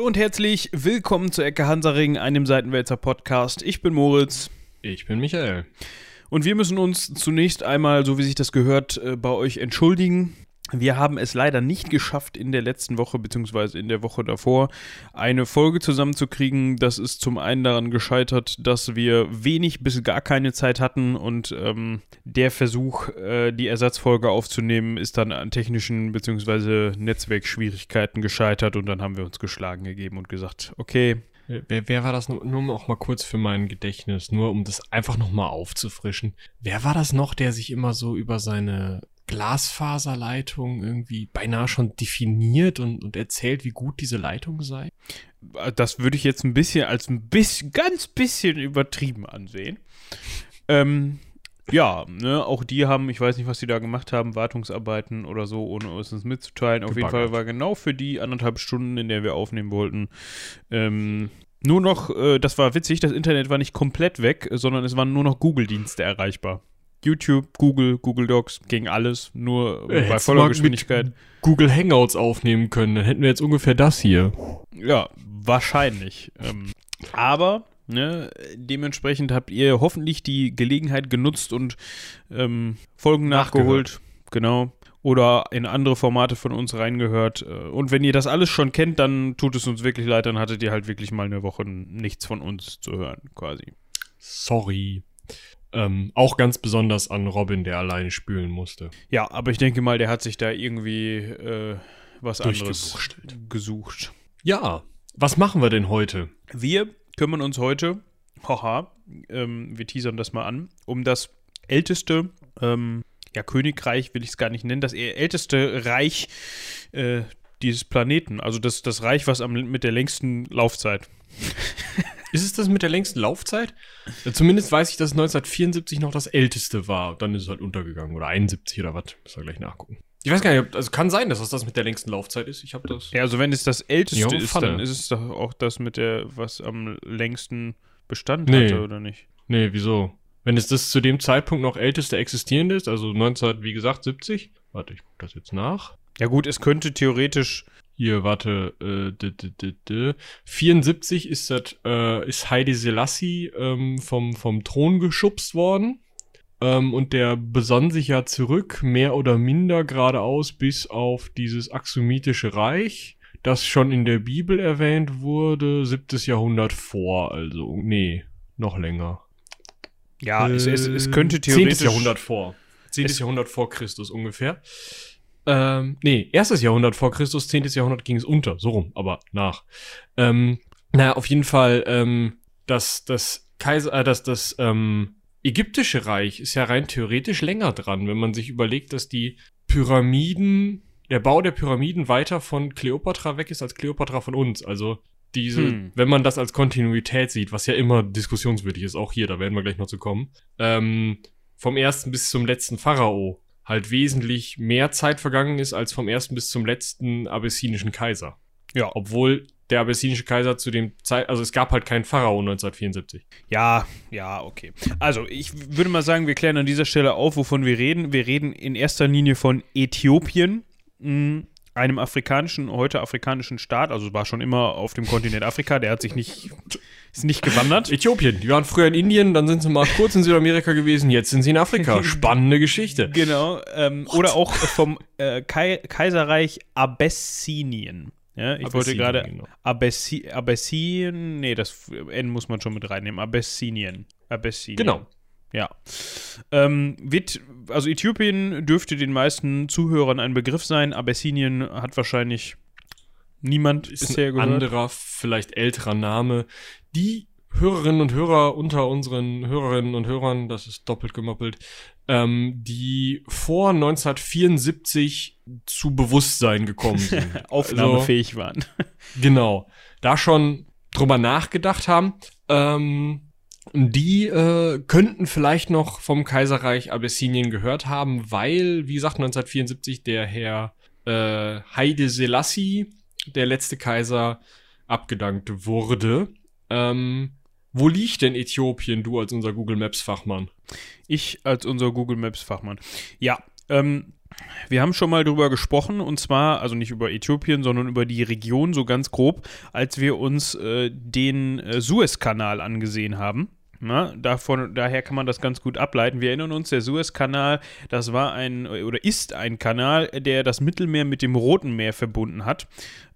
Hallo und herzlich willkommen zu Ecke Hansaring, einem Seitenwälzer Podcast. Ich bin Moritz. Ich bin Michael. Und wir müssen uns zunächst einmal, so wie sich das gehört, äh, bei euch entschuldigen. Wir haben es leider nicht geschafft, in der letzten Woche beziehungsweise in der Woche davor eine Folge zusammenzukriegen. Das ist zum einen daran gescheitert, dass wir wenig bis gar keine Zeit hatten und ähm, der Versuch, äh, die Ersatzfolge aufzunehmen, ist dann an technischen beziehungsweise Netzwerkschwierigkeiten gescheitert und dann haben wir uns geschlagen gegeben und gesagt, okay, Wer, wer, war das nur, nur noch mal kurz für mein Gedächtnis, nur um das einfach noch mal aufzufrischen? Wer war das noch, der sich immer so über seine Glasfaserleitung irgendwie beinahe schon definiert und, und erzählt, wie gut diese Leitung sei? Das würde ich jetzt ein bisschen als ein bisschen, ganz bisschen übertrieben ansehen. Ähm, ja, ne, auch die haben, ich weiß nicht, was die da gemacht haben, Wartungsarbeiten oder so, ohne uns das mitzuteilen. Auf jeden Fall war genau für die anderthalb Stunden, in der wir aufnehmen wollten, ähm, nur noch, äh, das war witzig, das Internet war nicht komplett weg, sondern es waren nur noch Google-Dienste erreichbar. YouTube, Google, Google Docs, ging alles, nur äh, bei voller Geschwindigkeit. Google Hangouts aufnehmen können, dann hätten wir jetzt ungefähr das hier. Ja, wahrscheinlich. Ähm, aber Ne, dementsprechend habt ihr hoffentlich die Gelegenheit genutzt und ähm, Folgen nachgeholt. Genau. Oder in andere Formate von uns reingehört. Äh, und wenn ihr das alles schon kennt, dann tut es uns wirklich leid, dann hattet ihr halt wirklich mal eine Woche nichts von uns zu hören, quasi. Sorry. Ähm, auch ganz besonders an Robin, der alleine spülen musste. Ja, aber ich denke mal, der hat sich da irgendwie äh, was anderes gesucht. Ja, was machen wir denn heute? Wir kümmern uns heute, haha, ähm, wir teasern das mal an, um das älteste, ähm, ja, Königreich will ich es gar nicht nennen, das älteste Reich äh, dieses Planeten. Also das, das Reich, was am, mit der längsten Laufzeit. Ist es das mit der längsten Laufzeit? Zumindest weiß ich, dass 1974 noch das älteste war. Dann ist es halt untergegangen. Oder 71 oder was. Müssen wir gleich nachgucken. Ich weiß gar nicht, also kann sein, dass das das mit der längsten Laufzeit ist. Ich habe das. Ja, also wenn es das älteste ist, dann ist es doch auch das mit der, was am längsten Bestand nee. hatte, oder nicht? Nee, wieso? Wenn es das zu dem Zeitpunkt noch älteste existierende ist, also 19, wie gesagt, 70. Warte, ich gucke das jetzt nach. Ja gut, es könnte theoretisch hier, warte, äh, d, d, d, 74 ist das, äh, ist Heidi Selassie ähm, vom, vom Thron geschubst worden. Ähm, und der besann sich ja zurück, mehr oder minder geradeaus, bis auf dieses Axumitische Reich, das schon in der Bibel erwähnt wurde, siebtes Jahrhundert vor, also, nee, noch länger. Ja, äh, es, es, es, könnte theoretisch. Zehntes Jahrhundert vor. Zehntes Jahrhundert vor Christus ungefähr. Ähm, nee, erstes Jahrhundert vor Christus, zehntes Jahrhundert ging es unter, so rum, aber nach. Ähm, naja, auf jeden Fall, ähm, das, das Kaiser, äh, das, das, ähm, ägyptische Reich ist ja rein theoretisch länger dran, wenn man sich überlegt, dass die Pyramiden, der Bau der Pyramiden weiter von Kleopatra weg ist als Kleopatra von uns. Also diese, hm. wenn man das als Kontinuität sieht, was ja immer diskussionswürdig ist, auch hier, da werden wir gleich noch zu kommen, ähm, vom ersten bis zum letzten Pharao halt wesentlich mehr Zeit vergangen ist als vom ersten bis zum letzten abessinischen Kaiser. Ja. Obwohl der abessinische Kaiser zu dem Zeit, also es gab halt keinen Pharao 1974. Ja, ja, okay. Also ich würde mal sagen, wir klären an dieser Stelle auf, wovon wir reden. Wir reden in erster Linie von Äthiopien, hm, einem afrikanischen, heute afrikanischen Staat, also war schon immer auf dem Kontinent Afrika, der hat sich nicht, ist nicht gewandert. Äthiopien, die waren früher in Indien, dann sind sie mal kurz in Südamerika gewesen, jetzt sind sie in Afrika. Spannende Geschichte. Genau, ähm, oder auch vom äh, Kaiserreich Abessinien. Ja, ich wollte gerade genau. Abessi Abessin, nee, das N muss man schon mit reinnehmen. Abessinien. Abessinien. Genau. Ja. Ähm, wird, also Äthiopien dürfte den meisten Zuhörern ein Begriff sein. Abessinien hat wahrscheinlich niemand ist bisher ein gehört. anderer, vielleicht älterer Name. Die Hörerinnen und Hörer unter unseren Hörerinnen und Hörern, das ist doppelt gemoppelt, ähm, die vor 1974 zu Bewusstsein gekommen sind. Aufnahmefähig also, waren. genau. Da schon drüber nachgedacht haben. Ähm, die äh, könnten vielleicht noch vom Kaiserreich Abessinien gehört haben, weil, wie gesagt, 1974 der Herr äh, Haile Selassie, der letzte Kaiser, abgedankt wurde. Ähm, wo liegt denn Äthiopien, du als unser Google Maps Fachmann? Ich als unser Google Maps Fachmann. Ja, Ähm, wir haben schon mal drüber gesprochen und zwar, also nicht über Äthiopien, sondern über die Region so ganz grob, als wir uns äh, den äh, Suezkanal angesehen haben. Na, davon, daher kann man das ganz gut ableiten. Wir erinnern uns, der Suezkanal, das war ein oder ist ein Kanal, der das Mittelmeer mit dem Roten Meer verbunden hat.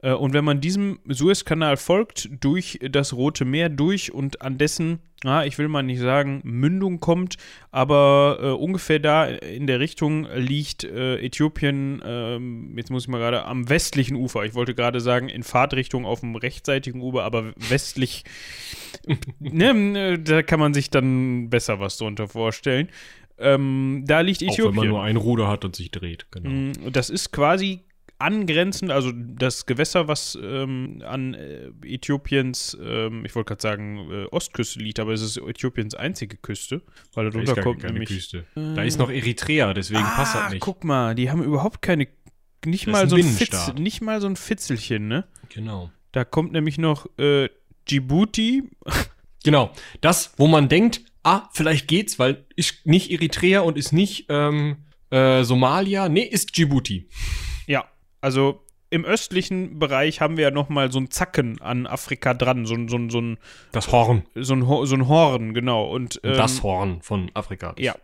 Äh, und wenn man diesem Suezkanal folgt, durch das Rote Meer durch und an dessen, ah, ich will mal nicht sagen, Mündung kommt, aber äh, ungefähr da in der Richtung liegt äh, Äthiopien, ähm, jetzt muss ich mal gerade, am westlichen Ufer. Ich wollte gerade sagen, in Fahrtrichtung auf dem rechtsseitigen Ufer, aber westlich ne, da kann man sich dann besser was drunter vorstellen. Ähm, da liegt Äthiopien. Auch wenn man nur ein Ruder hat und sich dreht, genau. Mm, das ist quasi angrenzend, also das Gewässer, was ähm, an äh, Äthiopiens, ähm, ich wollte gerade sagen, äh, Ostküste liegt, aber es ist Äthiopiens einzige Küste, weil da kommt keine nämlich. Küste. Äh, da ist noch Eritrea, deswegen ah, passt das nicht. Guck mal, die haben überhaupt keine, nicht mal so ein Fitz, nicht mal so ein Fitzelchen, ne? Genau. Da kommt nämlich noch äh, Djibouti. Genau. Das, wo man denkt, ah, vielleicht geht's, weil ist nicht Eritrea und ist nicht ähm, äh, Somalia. Nee, ist Djibouti. Ja, also im östlichen Bereich haben wir ja noch mal so ein Zacken an Afrika dran, so, so, so ein das Horn, so ein, so ein Horn, genau und ähm, das Horn von Afrika. Ja,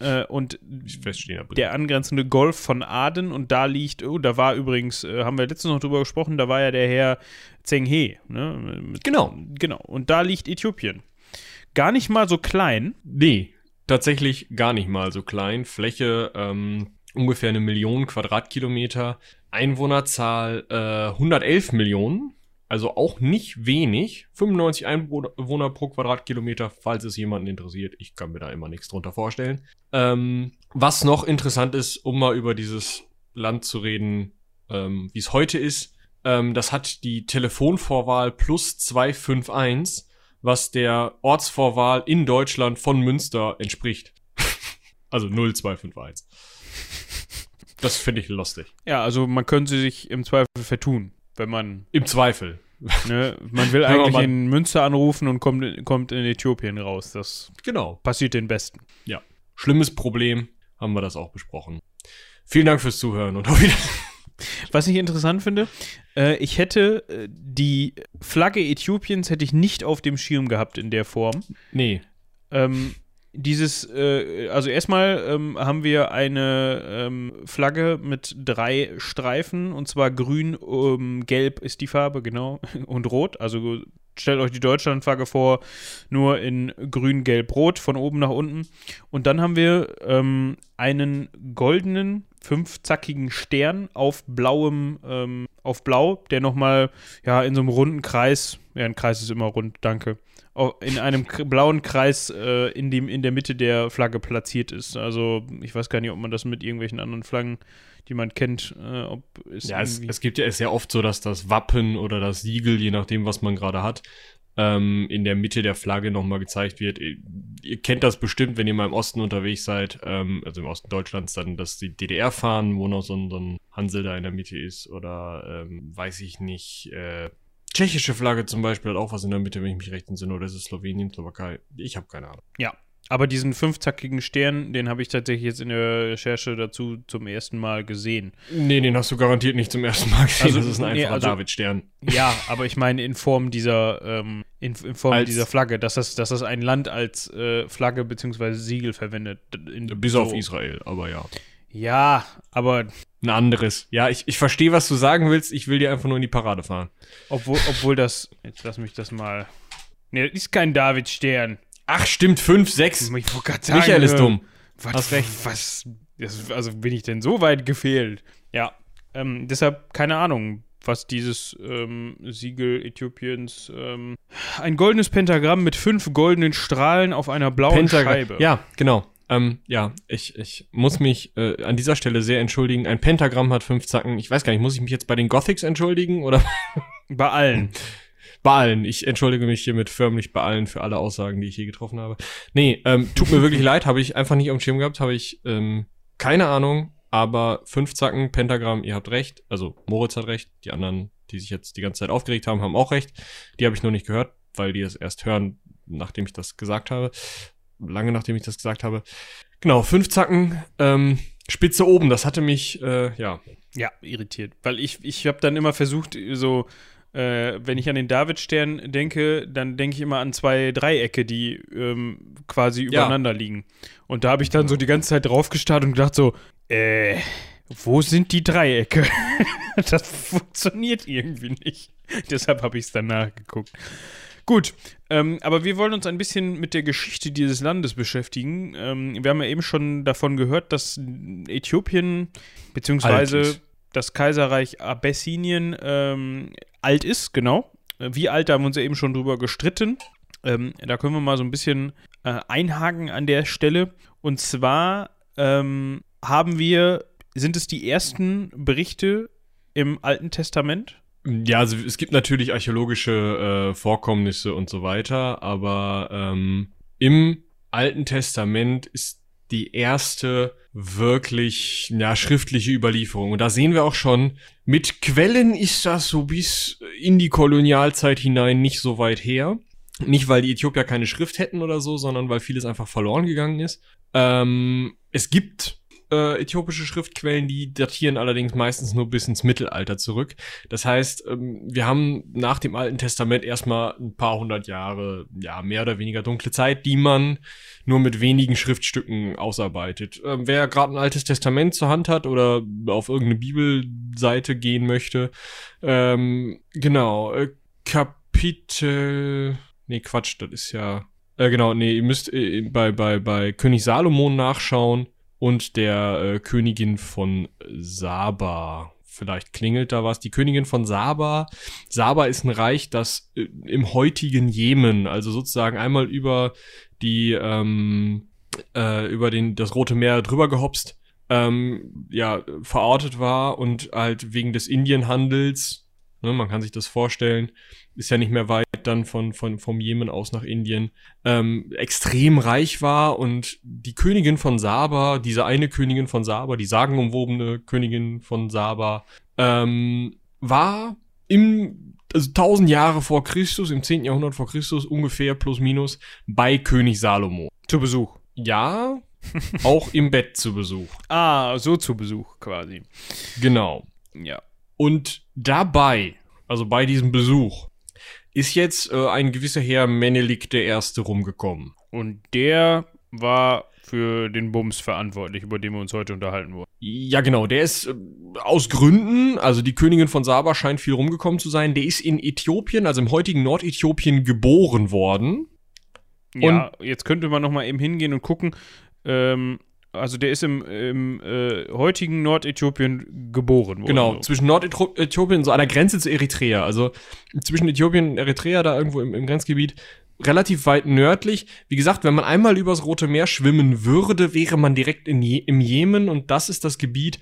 äh, und der angrenzende Golf von Aden und da liegt, oh, da war übrigens, äh, haben wir letztens noch drüber gesprochen, da war ja der Herr Zheng He. Ne? Mit, genau. Genau. Und da liegt Äthiopien. Gar nicht mal so klein. Nee, tatsächlich gar nicht mal so klein. Fläche ähm, ungefähr eine Million Quadratkilometer. Einwohnerzahl äh, 111 Millionen. Also auch nicht wenig. 95 Einwohner pro Quadratkilometer, falls es jemanden interessiert. Ich kann mir da immer nichts drunter vorstellen. Ähm, was noch interessant ist, um mal über dieses Land zu reden, ähm, wie es heute ist. Ähm, das hat die Telefonvorwahl plus 251, was der Ortsvorwahl in Deutschland von Münster entspricht. also 0251. Das finde ich lustig. Ja, also man könnte sich im Zweifel vertun wenn man. Im Zweifel. Ne, man will eigentlich man, in Münster anrufen und kommt, kommt in Äthiopien raus. Das genau. passiert den Besten. Ja. Schlimmes Problem, haben wir das auch besprochen. Vielen Dank fürs Zuhören und auf Wiedersehen. Was ich interessant finde, äh, ich hätte äh, die Flagge Äthiopiens hätte ich nicht auf dem Schirm gehabt in der Form. Nee. Ähm, dieses, äh, also erstmal ähm, haben wir eine ähm, Flagge mit drei Streifen und zwar grün, ähm, gelb ist die Farbe, genau, und rot. Also stellt euch die Deutschlandflagge vor, nur in grün, gelb, rot von oben nach unten. Und dann haben wir ähm, einen goldenen, fünfzackigen Stern auf blauem, ähm, auf blau, der nochmal, ja, in so einem runden Kreis, ja, ein Kreis ist immer rund, danke, in einem blauen Kreis äh, in, dem, in der Mitte der Flagge platziert ist. Also ich weiß gar nicht, ob man das mit irgendwelchen anderen Flaggen, die man kennt, äh, ob es Ja, es, es, gibt ja, es ist ja oft so, dass das Wappen oder das Siegel, je nachdem, was man gerade hat, ähm, in der Mitte der Flagge nochmal gezeigt wird. Ihr, ihr, kennt das bestimmt, wenn ihr mal im Osten unterwegs seid, ähm, also im Osten Deutschlands, dann, dass die DDR fahren, wo noch so ein, so ein Hansel da in der Mitte ist oder ähm, weiß ich nicht, äh, tschechische Flagge zum Beispiel hat auch was in der Mitte, wenn ich mich recht entsinne, oder ist es Slowenien, Slowakei? Ich habe keine Ahnung. Ja, aber diesen fünfzackigen Stern, den habe ich tatsächlich jetzt in der Recherche dazu zum ersten Mal gesehen. Nee, den hast du garantiert nicht zum ersten Mal gesehen. Also, das ist ein einfacher nee, also, David-Stern. Ja, aber ich meine in Form dieser, ähm, in, in, Form als, dieser Flagge, dass das, dass das ein Land als äh, Flagge bzw. Siegel verwendet. In, bis so. auf Israel, aber ja. Ja, aber. Ein anderes. Ja, ich, ich verstehe, was du sagen willst. Ich will dir einfach nur in die Parade fahren. Obwohl, obwohl das. Jetzt lass mich das mal. Nee, das ist kein David-Stern. Ach, stimmt, 5, 6. Ich sagen, Michael ist dumm. Was, Hast recht. Was. Das, also bin ich denn so weit gefehlt? Ja. Ähm, deshalb, keine Ahnung, was dieses ähm, Siegel Äthiopiens. Ähm, ein goldenes Pentagramm mit fünf goldenen Strahlen auf einer blauen Pentagramm. Scheibe. Ja, genau. Ähm, ja, ich, ich muss mich äh, an dieser Stelle sehr entschuldigen. Ein Pentagramm hat fünf Zacken. Ich weiß gar nicht, muss ich mich jetzt bei den Gothics entschuldigen oder? bei allen. bei allen. Ich entschuldige mich hiermit förmlich bei allen für alle Aussagen, die ich hier getroffen habe. Nee, ähm, tut mir wirklich leid, habe ich einfach nicht auf dem Schirm gehabt, habe ich ähm, keine Ahnung, aber fünf Zacken, Pentagramm, ihr habt recht. Also Moritz hat recht, die anderen, die sich jetzt die ganze Zeit aufgeregt haben, haben auch recht. Die habe ich nur nicht gehört, weil die es erst hören, nachdem ich das gesagt habe lange nachdem ich das gesagt habe. Genau, fünf Zacken, ähm, Spitze oben, das hatte mich, äh, ja. Ja, irritiert. Weil ich, ich habe dann immer versucht, so, äh, wenn ich an den Davidstern denke, dann denke ich immer an zwei Dreiecke, die ähm, quasi übereinander ja. liegen. Und da habe ich dann so die ganze Zeit drauf gestarrt und gedacht so, äh, wo sind die Dreiecke? das funktioniert irgendwie nicht. Deshalb habe ich es dann nachgeguckt. Gut, ähm, aber wir wollen uns ein bisschen mit der Geschichte dieses Landes beschäftigen. Ähm, wir haben ja eben schon davon gehört, dass Äthiopien beziehungsweise das Kaiserreich Abessinien ähm, alt ist, genau. Wie alt, da haben wir uns ja eben schon drüber gestritten. Ähm, da können wir mal so ein bisschen äh, einhaken an der Stelle. Und zwar ähm, haben wir, sind es die ersten Berichte im Alten Testament? Ja, also es gibt natürlich archäologische äh, Vorkommnisse und so weiter, aber ähm, im Alten Testament ist die erste wirklich ja, schriftliche Überlieferung. Und da sehen wir auch schon, mit Quellen ist das so bis in die Kolonialzeit hinein nicht so weit her. Nicht, weil die Äthiopier keine Schrift hätten oder so, sondern weil vieles einfach verloren gegangen ist. Ähm, es gibt äh, äthiopische Schriftquellen, die datieren allerdings meistens nur bis ins Mittelalter zurück. Das heißt, ähm, wir haben nach dem Alten Testament erstmal ein paar hundert Jahre, ja, mehr oder weniger dunkle Zeit, die man nur mit wenigen Schriftstücken ausarbeitet. Ähm, wer gerade ein Altes Testament zur Hand hat oder auf irgendeine Bibelseite gehen möchte, ähm, genau, äh, Kapitel, nee, Quatsch, das ist ja, äh, genau, nee, ihr müsst äh, bei, bei, bei König Salomon nachschauen und der äh, Königin von Saba. Vielleicht klingelt da was. Die Königin von Saba. Saba ist ein Reich, das äh, im heutigen Jemen, also sozusagen einmal über die, ähm, äh, über den, das Rote Meer drüber gehopst, ähm, ja, verortet war und halt wegen des Indienhandels, ne, man kann sich das vorstellen, ist ja nicht mehr weit dann von, von vom Jemen aus nach Indien, ähm, extrem reich war und die Königin von Saba, diese eine Königin von Saba, die sagenumwobene Königin von Saba, ähm, war im also 1000 Jahre vor Christus, im 10. Jahrhundert vor Christus ungefähr plus minus bei König Salomo. Zu Besuch. Ja, auch im Bett zu Besuch. Ah, so zu Besuch quasi. Genau. Ja. Und dabei, also bei diesem Besuch, ist jetzt äh, ein gewisser Herr Menelik der Erste rumgekommen. Und der war für den Bums verantwortlich, über den wir uns heute unterhalten wollen. Ja, genau. Der ist äh, aus Gründen, also die Königin von Saba scheint viel rumgekommen zu sein. Der ist in Äthiopien, also im heutigen Nordäthiopien, geboren worden. Ja, und jetzt könnte man noch mal eben hingehen und gucken. Ähm, also der ist im, im äh, heutigen Nordäthiopien geboren worden. Genau, so. zwischen Nordäthiopien, so an der Grenze zu Eritrea. Also zwischen Äthiopien und Eritrea, da irgendwo im, im Grenzgebiet, relativ weit nördlich. Wie gesagt, wenn man einmal übers Rote Meer schwimmen würde, wäre man direkt in Je im Jemen und das ist das Gebiet,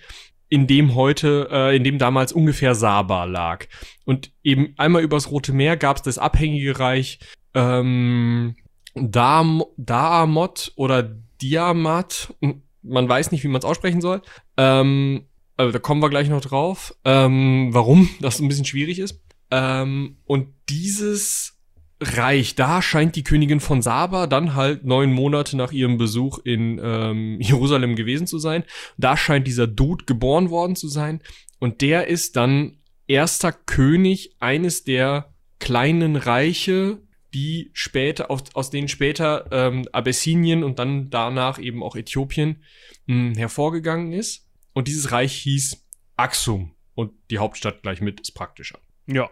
in dem heute, äh, in dem damals ungefähr Saba lag. Und eben einmal übers Rote Meer gab es das abhängige Reich ähm, Dam Daamot oder Diamat. Man weiß nicht, wie man es aussprechen soll. Ähm, also da kommen wir gleich noch drauf. Ähm, warum das ein bisschen schwierig ist. Ähm, und dieses Reich, da scheint die Königin von Saba dann halt neun Monate nach ihrem Besuch in ähm, Jerusalem gewesen zu sein. Da scheint dieser Dude geboren worden zu sein. Und der ist dann erster König eines der kleinen Reiche die später, aus, aus denen später ähm, Abessinien und dann danach eben auch Äthiopien mh, hm, hervorgegangen ist. Und dieses Reich hieß Axum. Und die Hauptstadt gleich mit ist praktischer. Ja.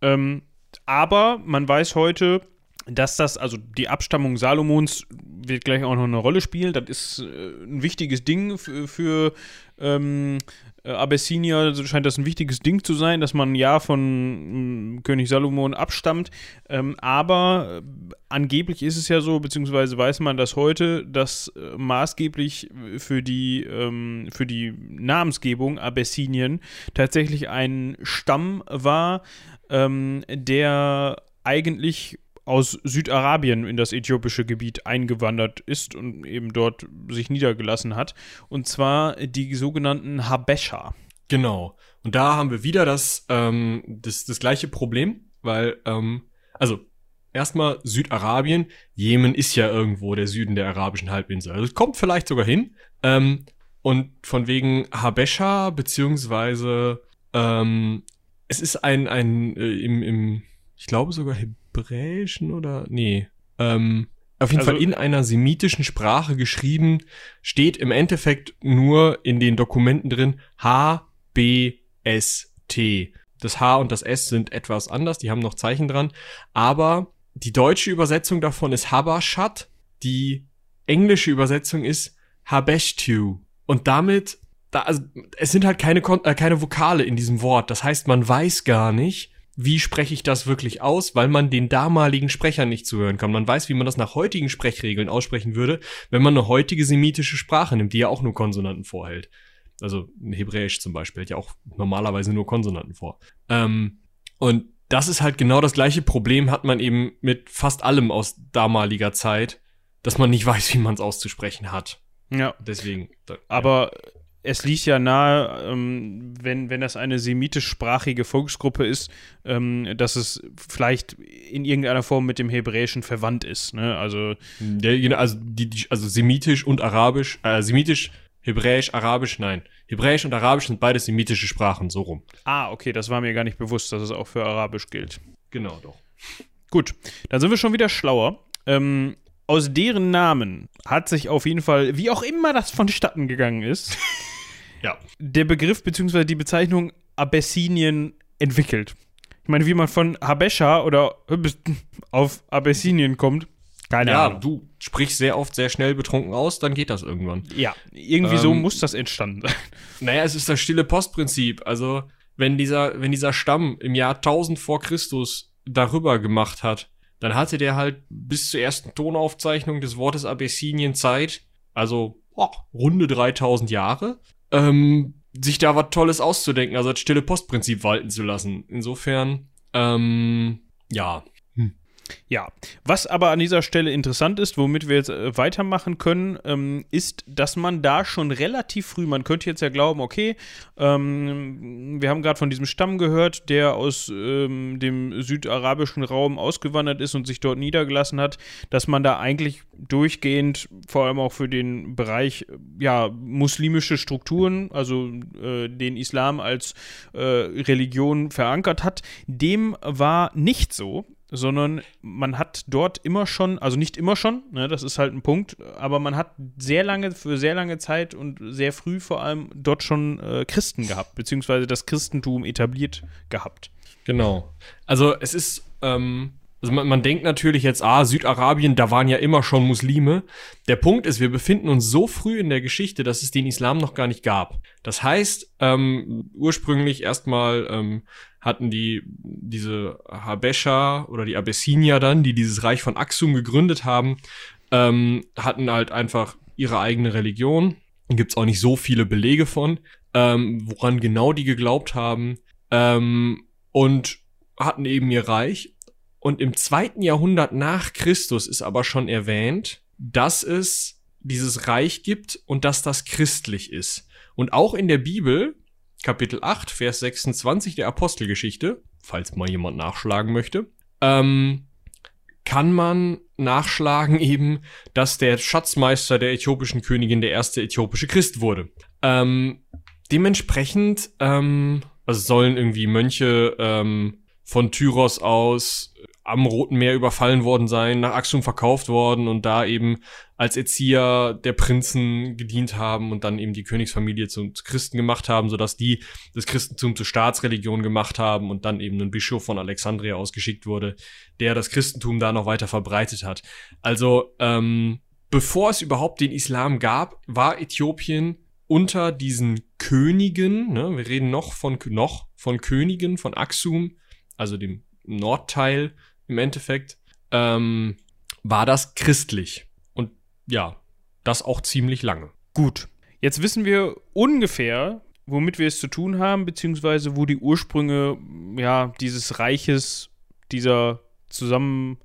Ähm, aber man weiß heute, dass das, also die Abstammung Salomons wird gleich auch noch eine Rolle spielen. Das ist äh, ein wichtiges Ding für, für ähm, äh, Abyssinia scheint das ein wichtiges Ding zu sein, dass man ja von äh, König Salomon abstammt. Ähm, aber äh, angeblich ist es ja so, beziehungsweise weiß man das heute, dass äh, maßgeblich für die, ähm, für die Namensgebung Abessinien tatsächlich ein Stamm war, ähm, der eigentlich aus Südarabien in das äthiopische Gebiet eingewandert ist und eben dort sich niedergelassen hat. Und zwar die sogenannten Habesha. Genau. Und da haben wir wieder das, ähm, das, das gleiche Problem, weil, ähm, also erstmal Südarabien, Jemen ist ja irgendwo der Süden der arabischen Halbinsel. Also es kommt vielleicht sogar hin. Ähm, und von wegen Habesha, beziehungsweise ähm, es ist ein, ein äh, im, im, ich glaube sogar Hebräischen oder, nee, ähm, auf jeden also, Fall in einer semitischen Sprache geschrieben, steht im Endeffekt nur in den Dokumenten drin H, B, S, T. Das H und das S sind etwas anders, die haben noch Zeichen dran, aber die deutsche Übersetzung davon ist Habashat, die englische Übersetzung ist Habeshtu. Und damit, da, also, es sind halt keine, äh, keine Vokale in diesem Wort. Das heißt, man weiß gar nicht, wie spreche ich das wirklich aus, weil man den damaligen Sprechern nicht zuhören kann. Man weiß, wie man das nach heutigen Sprechregeln aussprechen würde, wenn man eine heutige semitische Sprache nimmt, die ja auch nur Konsonanten vorhält. Also Hebräisch zum Beispiel hat ja auch normalerweise nur Konsonanten vor. Ähm, und das ist halt genau das gleiche Problem, hat man eben mit fast allem aus damaliger Zeit, dass man nicht weiß, wie man es auszusprechen hat. Ja. Deswegen. Da, Aber ja. Es liegt ja nahe, ähm, wenn, wenn das eine semitischsprachige Volksgruppe ist, ähm, dass es vielleicht in irgendeiner Form mit dem Hebräischen verwandt ist. Ne? Also, ja, also, die, die, also semitisch und arabisch, äh, semitisch Hebräisch, Arabisch, nein. Hebräisch und Arabisch sind beide semitische Sprachen, so rum. Ah, okay, das war mir gar nicht bewusst, dass es auch für Arabisch gilt. Genau, doch. Gut, dann sind wir schon wieder schlauer. Ähm, aus deren Namen hat sich auf jeden Fall, wie auch immer das vonstatten gegangen ist, ja. der Begriff bzw. die Bezeichnung Abessinien entwickelt. Ich meine, wie man von Habesha oder auf Abessinien kommt, keine ja, Ahnung. du sprichst sehr oft sehr schnell betrunken aus, dann geht das irgendwann. Ja, irgendwie ähm, so muss das entstanden sein. Naja, es ist das stille Postprinzip. Also, wenn dieser, wenn dieser Stamm im Jahr 1000 vor Christus darüber gemacht hat, dann hatte der halt bis zur ersten Tonaufzeichnung des Wortes Abessinien Zeit, also oh, runde 3000 Jahre, ähm, sich da was Tolles auszudenken, also das stille Postprinzip walten zu lassen. Insofern, ähm, ja, ja, was aber an dieser Stelle interessant ist, womit wir jetzt äh, weitermachen können, ähm, ist, dass man da schon relativ früh, man könnte jetzt ja glauben, okay, ähm, wir haben gerade von diesem Stamm gehört, der aus ähm, dem südarabischen Raum ausgewandert ist und sich dort niedergelassen hat, dass man da eigentlich durchgehend, vor allem auch für den Bereich, ja, muslimische Strukturen, also äh, den Islam als äh, Religion verankert hat. Dem war nicht so sondern man hat dort immer schon, also nicht immer schon, ne, das ist halt ein Punkt, aber man hat sehr lange, für sehr lange Zeit und sehr früh vor allem dort schon äh, Christen gehabt, beziehungsweise das Christentum etabliert gehabt. Genau. Also es ist, ähm, also man, man denkt natürlich jetzt, ah, Südarabien, da waren ja immer schon Muslime. Der Punkt ist, wir befinden uns so früh in der Geschichte, dass es den Islam noch gar nicht gab. Das heißt, ähm, ursprünglich erstmal ähm, hatten die diese Habesha oder die Abyssinier dann, die dieses Reich von Aksum gegründet haben, ähm, hatten halt einfach ihre eigene Religion. Gibt es auch nicht so viele Belege von, ähm, woran genau die geglaubt haben. Ähm, und hatten eben ihr Reich. Und im zweiten Jahrhundert nach Christus ist aber schon erwähnt, dass es dieses Reich gibt und dass das christlich ist. Und auch in der Bibel Kapitel 8, Vers 26 der Apostelgeschichte, falls mal jemand nachschlagen möchte, ähm, kann man nachschlagen eben, dass der Schatzmeister der äthiopischen Königin der erste äthiopische Christ wurde. Ähm, dementsprechend, ähm, also sollen irgendwie Mönche ähm, von Tyros aus am Roten Meer überfallen worden sein, nach Axum verkauft worden und da eben als Erzieher der Prinzen gedient haben und dann eben die Königsfamilie zum Christen gemacht haben, sodass die das Christentum zur Staatsreligion gemacht haben und dann eben ein Bischof von Alexandria ausgeschickt wurde, der das Christentum da noch weiter verbreitet hat. Also ähm, bevor es überhaupt den Islam gab, war Äthiopien unter diesen Königen, ne, wir reden noch von noch von Königen von Axum, also dem Nordteil im Endeffekt, ähm, war das christlich. Und ja, das auch ziemlich lange. Gut. Jetzt wissen wir ungefähr, womit wir es zu tun haben, beziehungsweise wo die Ursprünge ja, dieses Reiches, dieser zusammen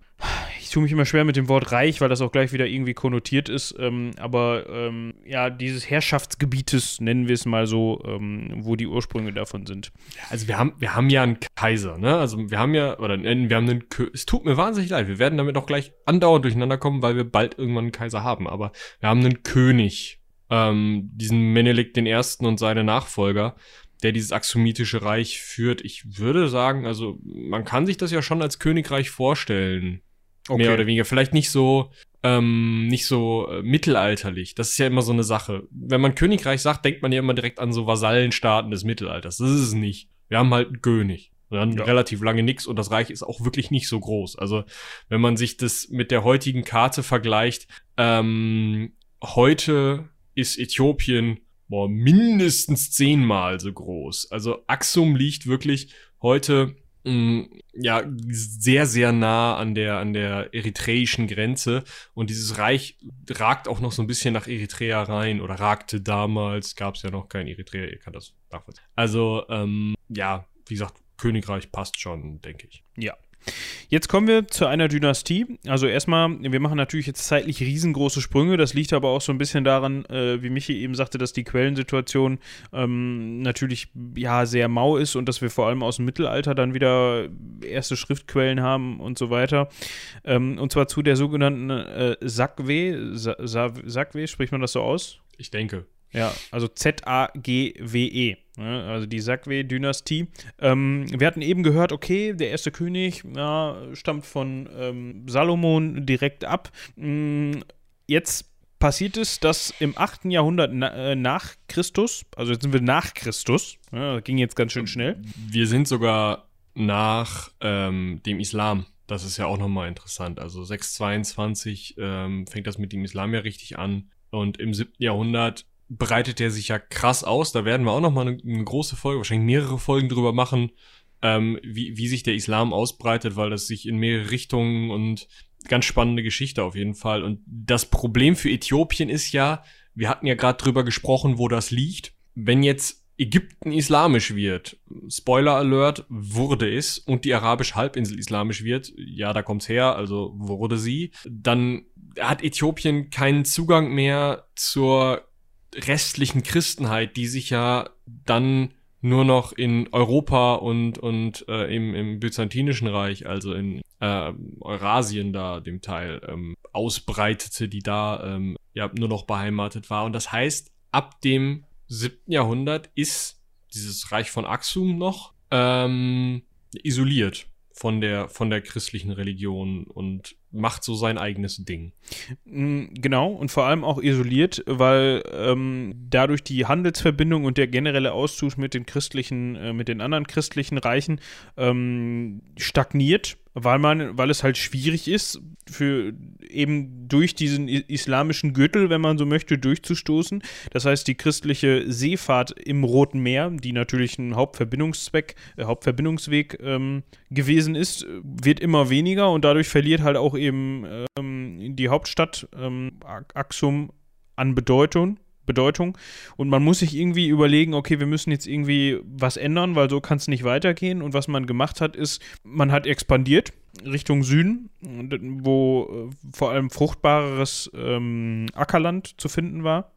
ich tue mich immer schwer mit dem Wort reich, weil das auch gleich wieder irgendwie konnotiert ist. Ähm, aber ähm, ja, dieses Herrschaftsgebietes, nennen wir es mal so, ähm, wo die Ursprünge davon sind. Also wir haben, wir haben ja einen Kaiser, ne? Also wir haben ja, oder wir haben einen, Kö es tut mir wahnsinnig leid, wir werden damit auch gleich andauernd durcheinander kommen, weil wir bald irgendwann einen Kaiser haben. Aber wir haben einen König ähm, diesen Menelik den Ersten und seine Nachfolger, der dieses axumitische Reich führt. Ich würde sagen, also man kann sich das ja schon als Königreich vorstellen. Okay. Mehr oder weniger. Vielleicht nicht so, ähm, nicht so äh, mittelalterlich. Das ist ja immer so eine Sache. Wenn man Königreich sagt, denkt man ja immer direkt an so Vasallenstaaten des Mittelalters. Das ist es nicht. Wir haben halt einen König. Dann ja. relativ lange nix und das Reich ist auch wirklich nicht so groß. Also wenn man sich das mit der heutigen Karte vergleicht, ähm, heute ist Äthiopien boah, mindestens zehnmal so groß. Also Axum liegt wirklich heute ja sehr sehr nah an der an der eritreischen Grenze. Und dieses Reich ragt auch noch so ein bisschen nach Eritrea rein oder ragte damals. Gab es ja noch kein Eritrea ihr kann das nachvollziehen. Also ähm, ja wie gesagt Königreich passt schon denke ich. Ja Jetzt kommen wir zu einer Dynastie. Also erstmal, wir machen natürlich jetzt zeitlich riesengroße Sprünge. Das liegt aber auch so ein bisschen daran, äh, wie Michi eben sagte, dass die Quellensituation ähm, natürlich ja sehr mau ist und dass wir vor allem aus dem Mittelalter dann wieder erste Schriftquellen haben und so weiter. Ähm, und zwar zu der sogenannten äh, Sakwe. Sakwe, spricht man das so aus? Ich denke. Ja, also Z-A-G-W-E. Ne? Also die Sakwe-Dynastie. Ähm, wir hatten eben gehört, okay, der erste König ja, stammt von ähm, Salomon direkt ab. Mm, jetzt passiert es, dass im 8. Jahrhundert na, äh, nach Christus, also jetzt sind wir nach Christus, ja, ging jetzt ganz schön schnell. Wir sind sogar nach ähm, dem Islam. Das ist ja auch nochmal interessant. Also 622 ähm, fängt das mit dem Islam ja richtig an. Und im 7. Jahrhundert breitet der sich ja krass aus. Da werden wir auch noch mal eine, eine große Folge, wahrscheinlich mehrere Folgen drüber machen, ähm, wie, wie sich der Islam ausbreitet, weil das sich in mehrere Richtungen und ganz spannende Geschichte auf jeden Fall. Und das Problem für Äthiopien ist ja, wir hatten ja gerade drüber gesprochen, wo das liegt. Wenn jetzt Ägypten islamisch wird, Spoiler Alert, wurde es, und die arabische Halbinsel islamisch wird, ja, da kommt's her, also wurde sie, dann hat Äthiopien keinen Zugang mehr zur restlichen Christenheit, die sich ja dann nur noch in Europa und, und äh, im, im Byzantinischen Reich, also in äh, Eurasien da, dem Teil, ähm, ausbreitete, die da ähm, ja nur noch beheimatet war. Und das heißt, ab dem siebten Jahrhundert ist dieses Reich von Axum noch ähm, isoliert von der, von der christlichen Religion und macht so sein eigenes Ding. Mm, genau, und vor allem auch isoliert, weil ähm, dadurch die Handelsverbindung und der generelle Austausch mit den christlichen, äh, mit den anderen christlichen Reichen ähm, stagniert weil man, weil es halt schwierig ist, für eben durch diesen islamischen Gürtel, wenn man so möchte, durchzustoßen. Das heißt, die christliche Seefahrt im Roten Meer, die natürlich ein Hauptverbindungszweck, äh, Hauptverbindungsweg ähm, gewesen ist, wird immer weniger und dadurch verliert halt auch eben ähm, die Hauptstadt ähm, Axum an Bedeutung Bedeutung. Und man muss sich irgendwie überlegen, okay, wir müssen jetzt irgendwie was ändern, weil so kann es nicht weitergehen. Und was man gemacht hat, ist, man hat expandiert Richtung Süden, wo äh, vor allem fruchtbareres ähm, Ackerland zu finden war.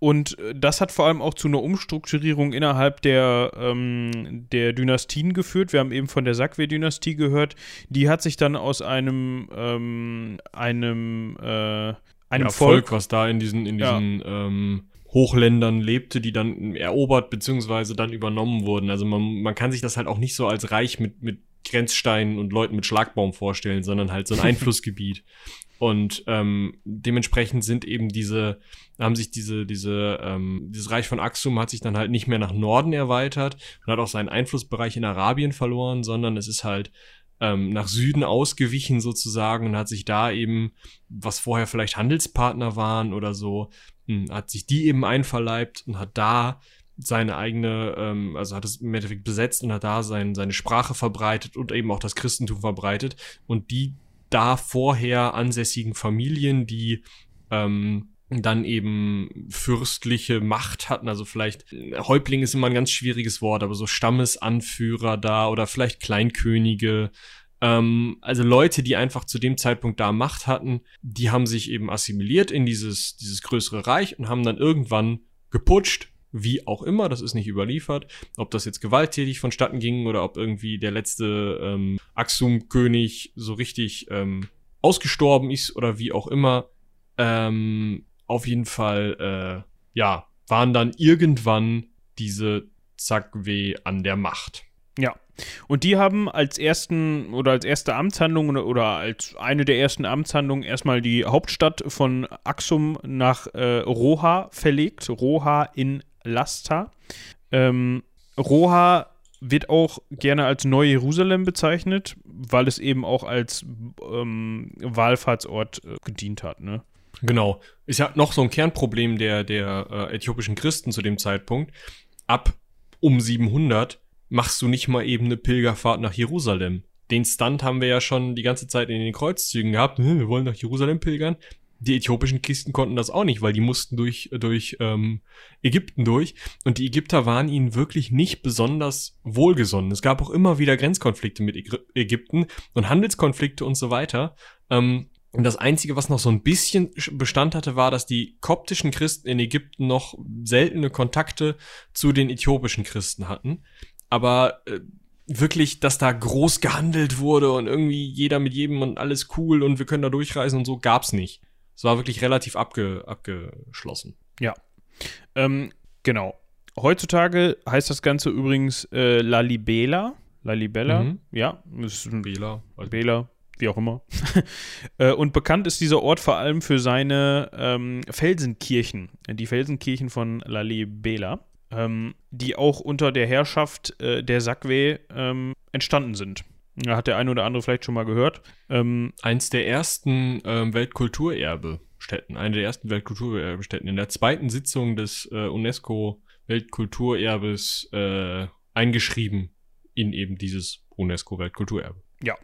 Und äh, das hat vor allem auch zu einer Umstrukturierung innerhalb der, ähm, der Dynastien geführt. Wir haben eben von der Sakwe-Dynastie gehört. Die hat sich dann aus einem, ähm, einem äh, einem ja, Volk, Volk, was da in diesen, in diesen ja. ähm, Hochländern lebte, die dann erobert bzw. dann übernommen wurden. Also man, man kann sich das halt auch nicht so als Reich mit, mit Grenzsteinen und Leuten mit Schlagbaum vorstellen, sondern halt so ein Einflussgebiet. Und ähm, dementsprechend sind eben diese, haben sich diese, diese, ähm, dieses Reich von Axum hat sich dann halt nicht mehr nach Norden erweitert und hat auch seinen Einflussbereich in Arabien verloren, sondern es ist halt ähm, nach Süden ausgewichen sozusagen und hat sich da eben, was vorher vielleicht Handelspartner waren oder so, mh, hm, hat sich die eben einverleibt und hat da seine eigene, ähm, also hat es im Endeffekt besetzt und hat da sein, seine Sprache verbreitet und eben auch das Christentum verbreitet. Und die da vorher ansässigen Familien, die ähm, dann eben fürstliche Macht hatten, also vielleicht Häuptling ist immer ein ganz schwieriges Wort, aber so Stammesanführer da oder vielleicht Kleinkönige, ähm, also Leute, die einfach zu dem Zeitpunkt da Macht hatten, die haben sich eben assimiliert in dieses, dieses größere Reich und haben dann irgendwann geputscht, wie auch immer, das ist nicht überliefert, ob das jetzt gewalttätig vonstatten ging oder ob irgendwie der letzte ähm, Axum-König so richtig ähm, ausgestorben ist oder wie auch immer. Ähm, auf jeden Fall, äh, ja, waren dann irgendwann diese Zagwe an der Macht. Ja. Und die haben als ersten oder als erste Amtshandlung oder, oder als eine der ersten Amtshandlungen erstmal die Hauptstadt von Axum nach äh, Roha verlegt. Roha in Lasta. Ähm, Roha wird auch gerne als Neu-Jerusalem bezeichnet, weil es eben auch als ähm, Wallfahrtsort äh, gedient hat. Ne? Genau. Ist ja noch so ein Kernproblem der, der äh, äthiopischen Christen zu dem Zeitpunkt. Ab um 700 machst du nicht mal eben eine Pilgerfahrt nach Jerusalem. Den Stunt haben wir ja schon die ganze Zeit in den Kreuzzügen gehabt. Wir wollen nach Jerusalem pilgern. Die äthiopischen Christen konnten das auch nicht, weil die mussten durch, durch ähm, Ägypten durch. Und die Ägypter waren ihnen wirklich nicht besonders wohlgesonnen. Es gab auch immer wieder Grenzkonflikte mit Ägypten und Handelskonflikte und so weiter. Ähm, und das Einzige, was noch so ein bisschen Bestand hatte, war, dass die koptischen Christen in Ägypten noch seltene Kontakte zu den äthiopischen Christen hatten aber äh, wirklich, dass da groß gehandelt wurde und irgendwie jeder mit jedem und alles cool und wir können da durchreisen und so, gab's nicht. Es war wirklich relativ abge, abgeschlossen. Ja. Ähm, genau. Heutzutage heißt das Ganze übrigens äh, La Libela. La Libella, mhm. ja. Ist ein Bela. Bela, wie auch immer. Äh, und bekannt ist dieser Ort vor allem für seine ähm, Felsenkirchen. Die Felsenkirchen von La Libela ähm, die auch unter der Herrschaft äh, der Sakwe ähm, entstanden sind. Hat der eine oder andere vielleicht schon mal gehört. Ähm, Eins der ersten ähm, Weltkulturerbestätten, eine der ersten Weltkulturerbestätten. In der zweiten Sitzung des äh, UNESCO-Weltkulturerbes äh, eingeschrieben in eben dieses UNESCO-Weltkulturerbe. Ja.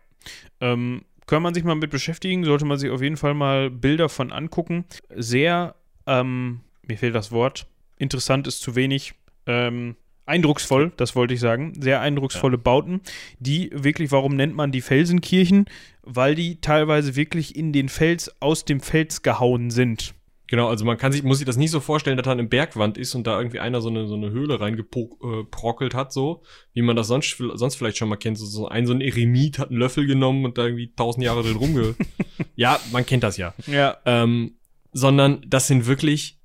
Ähm, kann man sich mal mit beschäftigen, sollte man sich auf jeden Fall mal Bilder von angucken. Sehr, ähm, mir fehlt das Wort, interessant ist zu wenig. Ähm, eindrucksvoll, das wollte ich sagen. Sehr eindrucksvolle ja. Bauten, die wirklich, warum nennt man die Felsenkirchen? Weil die teilweise wirklich in den Fels, aus dem Fels gehauen sind. Genau, also man kann sich, muss sich das nicht so vorstellen, dass da eine Bergwand ist und da irgendwie einer so eine, so eine Höhle reingeprockelt äh, hat, so, wie man das sonst, sonst vielleicht schon mal kennt. So, so ein, so ein Eremit hat einen Löffel genommen und da irgendwie tausend Jahre drin rumge... ja, man kennt das ja. Ja. Ähm, sondern das sind wirklich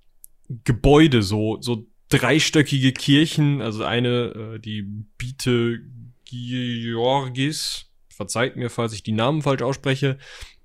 Gebäude, so, so dreistöckige Kirchen, also eine, äh, die Bite Georgis, verzeiht mir, falls ich die Namen falsch ausspreche,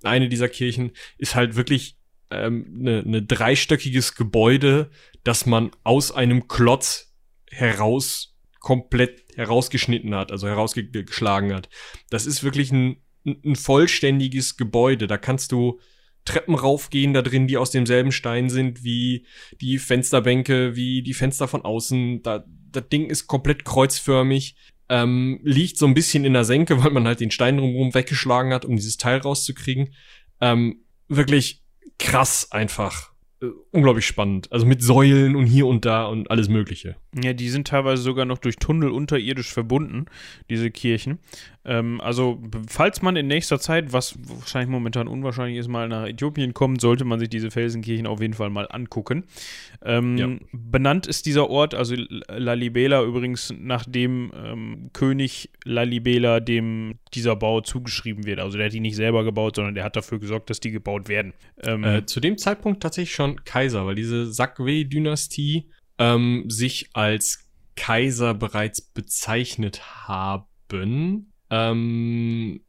eine dieser Kirchen ist halt wirklich ähm, ne ne dreistöckiges Gebäude, das man aus einem Klotz heraus komplett herausgeschnitten hat, also herausgeschlagen hat. Das ist wirklich ein, ein vollständiges Gebäude. Da kannst du Treppen raufgehen da drin, die aus demselben Stein sind wie die Fensterbänke, wie die Fenster von außen. Da, das Ding ist komplett kreuzförmig, ähm, liegt so ein bisschen in der Senke, weil man halt den Stein drumherum weggeschlagen hat, um dieses Teil rauszukriegen. Ähm, wirklich krass einfach äh, unglaublich spannend. Also mit Säulen und hier und da und alles Mögliche. Ja, die sind teilweise sogar noch durch Tunnel unterirdisch verbunden, diese Kirchen. Ähm, also, falls man in nächster Zeit, was wahrscheinlich momentan unwahrscheinlich ist, mal nach Äthiopien kommt, sollte man sich diese Felsenkirchen auf jeden Fall mal angucken. Ähm, ja. Benannt ist dieser Ort, also Lalibela, übrigens nach dem ähm, König Lalibela, dem dieser Bau zugeschrieben wird. Also, der hat die nicht selber gebaut, sondern der hat dafür gesorgt, dass die gebaut werden. Ähm, äh, zu dem Zeitpunkt tatsächlich schon Kaiser, weil diese Sakwe-Dynastie ähm, sich als Kaiser bereits bezeichnet haben ähm,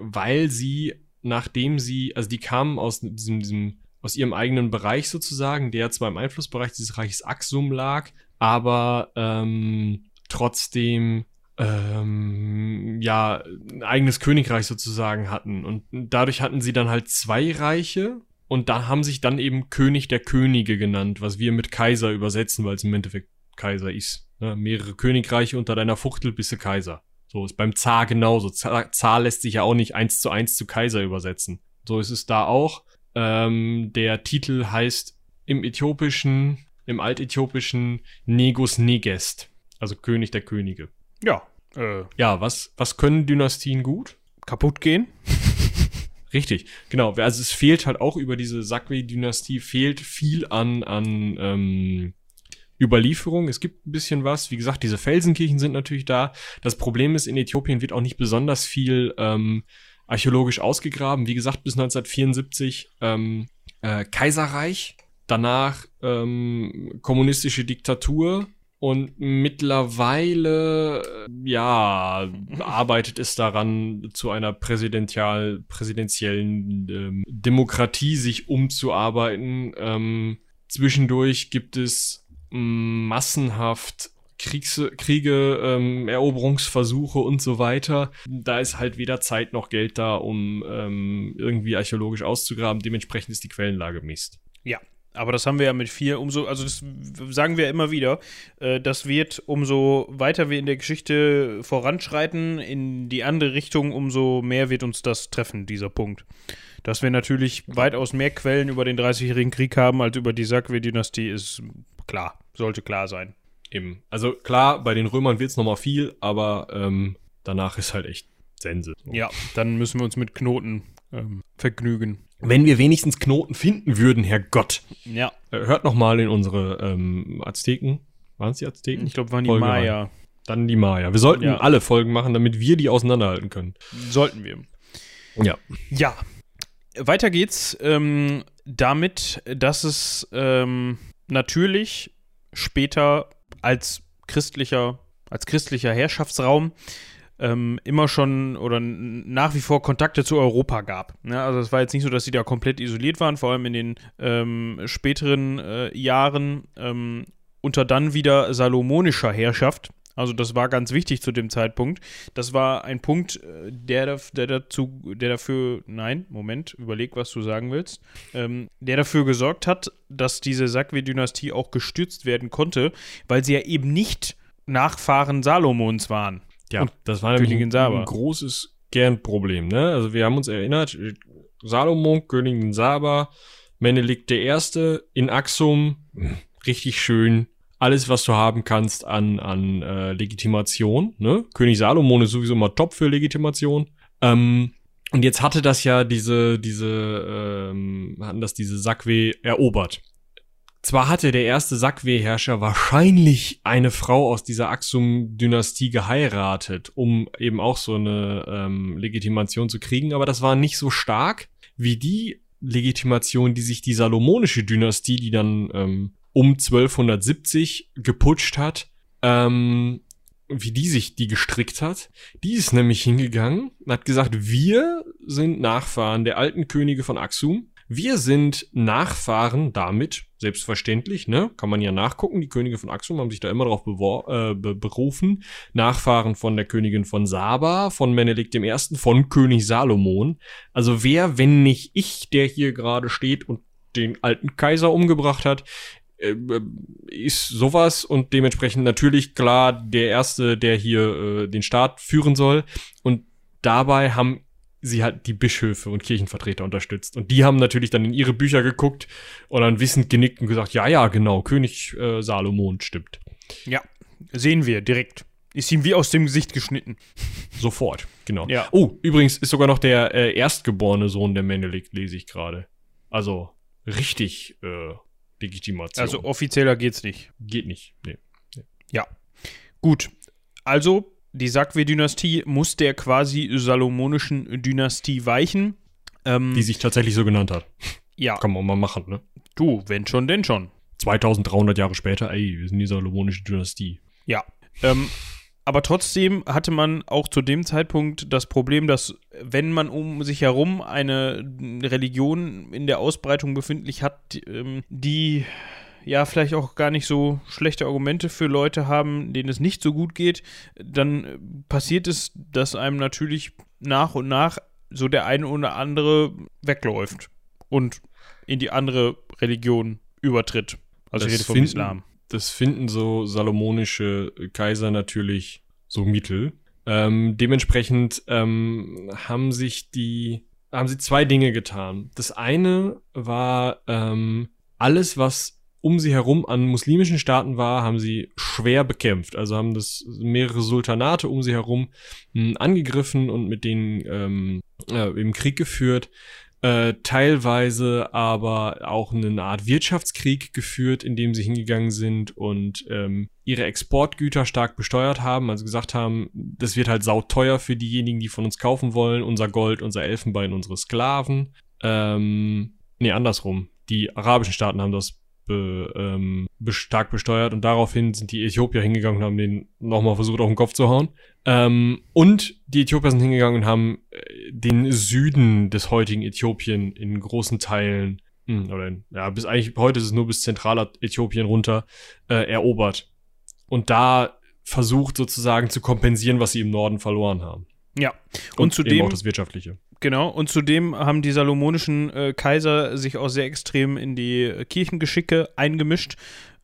weil sie, nachdem sie, also die kamen aus diesem, diesem, aus ihrem eigenen Bereich sozusagen, der zwar im Einflussbereich dieses Reiches Axum lag, aber ähm, trotzdem ähm, ja ein eigenes Königreich sozusagen hatten und dadurch hatten sie dann halt zwei Reiche und da haben sich dann eben König der Könige genannt, was wir mit Kaiser übersetzen, weil es im Endeffekt Kaiser ist. Ne? Mehrere Königreiche unter deiner Fuchtel bist du Kaiser. So ist beim Zar genauso. Zar, Zar lässt sich ja auch nicht eins zu eins zu Kaiser übersetzen. So ist es da auch. Ähm, der Titel heißt im Äthiopischen, im Altäthiopischen Negus Negest, also König der Könige. Ja. Äh, ja, was, was können Dynastien gut? Kaputt gehen. Richtig, genau. Also es fehlt halt auch über diese Sakwe-Dynastie, fehlt viel an, an ähm, Überlieferung. Es gibt ein bisschen was. Wie gesagt, diese Felsenkirchen sind natürlich da. Das Problem ist, in Äthiopien wird auch nicht besonders viel ähm, archäologisch ausgegraben. Wie gesagt, bis 1974 ähm, äh, Kaiserreich. danach ähm, kommunistische Diktatur und mittlerweile, äh, ja, arbeitet es daran, zu einer präsidential, präsidentiellen ähm, Demokratie sich umzuarbeiten. Ähm, zwischendurch gibt es massenhaft Kriegs Kriege, ähm, Eroberungsversuche und so weiter. Da ist halt weder Zeit noch Geld da, um ähm, irgendwie archäologisch auszugraben. Dementsprechend ist die Quellenlage Mist. Ja, aber das haben wir ja mit vier, umso, also das sagen wir immer wieder, äh, das wird, umso weiter wir in der Geschichte voranschreiten, in die andere Richtung, umso mehr wird uns das treffen, dieser Punkt. Dass wir natürlich weitaus mehr Quellen über den Dreißigjährigen Krieg haben als über die Sakwe-Dynastie, ist klar, sollte klar sein. Eben. Also klar, bei den Römern wird es nochmal viel, aber ähm, danach ist halt echt Sense. So. Ja, dann müssen wir uns mit Knoten ähm, vergnügen. Wenn wir wenigstens Knoten finden würden, Herr Gott. Ja. Äh, hört nochmal in unsere ähm, Azteken. Waren es die Azteken? Ich glaube, waren die Folge Maya. Rein. Dann die Maya. Wir sollten ja. alle Folgen machen, damit wir die auseinanderhalten können. Sollten wir. Ja. Ja. Weiter geht's ähm, damit, dass es ähm, natürlich später als christlicher, als christlicher Herrschaftsraum ähm, immer schon oder nach wie vor Kontakte zu Europa gab. Ja, ne? also es war jetzt nicht so, dass sie da komplett isoliert waren, vor allem in den ähm, späteren äh, Jahren ähm, unter dann wieder salomonischer Herrschaft. Also das war ganz wichtig zu dem Zeitpunkt. Das war ein Punkt, äh, der, der dazu, der dafür, nein, Moment, überleg, was du sagen willst, ähm, der dafür gesorgt hat, dass diese Sakwe-Dynastie auch gestürzt werden konnte, weil sie ja eben nicht Nachfahren Salomons waren. Ja, und das war nämlich ein, ein großes Kernproblem. Ne? Also wir haben uns erinnert, Salomon, Königin Saba, Menelik I. in Axum, richtig schön alles, was du haben kannst an, an äh, Legitimation. Ne? König Salomon ist sowieso immer top für Legitimation. Ähm, und jetzt hatte das ja diese, diese, ähm, hatten das diese Sakwe erobert. Zwar hatte der erste Sakwe-Herrscher wahrscheinlich eine Frau aus dieser Axum-Dynastie geheiratet, um eben auch so eine ähm, Legitimation zu kriegen, aber das war nicht so stark wie die Legitimation, die sich die salomonische Dynastie, die dann ähm, um 1270 geputscht hat, ähm, wie die sich die gestrickt hat. Die ist nämlich hingegangen und hat gesagt, wir sind Nachfahren der alten Könige von Axum wir sind Nachfahren damit, selbstverständlich, ne? Kann man ja nachgucken. Die Könige von Axum haben sich da immer darauf äh, berufen. Nachfahren von der Königin von Saba, von Menelik I., von König Salomon. Also wer, wenn nicht ich, der hier gerade steht und den alten Kaiser umgebracht hat, ist sowas und dementsprechend natürlich klar der Erste, der hier äh, den Staat führen soll. Und dabei haben sie halt die Bischöfe und Kirchenvertreter unterstützt. Und die haben natürlich dann in ihre Bücher geguckt und dann wissend genickt und gesagt, ja, ja, genau, König äh, Salomon stimmt. Ja, sehen wir direkt. Ist ihm wie aus dem Gesicht geschnitten. Sofort, genau. Ja. Oh, übrigens ist sogar noch der äh, erstgeborene Sohn der Menelik, lese ich gerade. Also richtig äh, Legitimation. Also offizieller geht's nicht. Geht nicht, nee. nee. Ja. Gut. Also die Sakwe-Dynastie muss der quasi salomonischen Dynastie weichen. Ähm, die sich tatsächlich so genannt hat. Ja. Kann man mal machen, ne? Du, wenn schon, denn schon. 2300 Jahre später, ey, wir sind die salomonische Dynastie. Ja. Ähm, aber trotzdem hatte man auch zu dem Zeitpunkt das Problem, dass wenn man um sich herum eine Religion in der Ausbreitung befindlich hat, ähm, die ja vielleicht auch gar nicht so schlechte Argumente für Leute haben, denen es nicht so gut geht, dann passiert es, dass einem natürlich nach und nach so der eine oder andere wegläuft und in die andere Religion übertritt. Also das ich rede vom Islam. Das finden so salomonische Kaiser natürlich so mittel. Ähm, dementsprechend ähm, haben sich die, haben sie zwei Dinge getan. Das eine war ähm, alles, was um sie herum an muslimischen Staaten war, haben sie schwer bekämpft. Also haben das mehrere Sultanate um sie herum mh, hm, angegriffen und mit denen ähm, äh, im Krieg geführt. Äh, teilweise aber auch eine Art Wirtschaftskrieg geführt, in dem sie hingegangen sind und ähm, ihre Exportgüter stark besteuert haben, also gesagt haben, das wird halt sauteuer für diejenigen, die von uns kaufen wollen, unser Gold, unser Elfenbein, unsere Sklaven. Ähm, nee, andersrum. Die arabischen Staaten haben das be, ähm, stark besteuert und daraufhin sind die Äthiopier hingegangen und haben den nochmal versucht auf den Kopf zu hauen. Ähm, und die Äthiopier sind hingegangen und haben äh, den Süden des heutigen Äthiopien in großen Teilen, hm, oder in, ja, bis eigentlich heute ist es nur bis Zentraläthiopien runter, äh, erobert. Und da versucht sozusagen zu kompensieren, was sie im Norden verloren haben. Ja, und, und zudem auch das Wirtschaftliche. Genau, und zudem haben die salomonischen äh, Kaiser sich auch sehr extrem in die Kirchengeschicke eingemischt,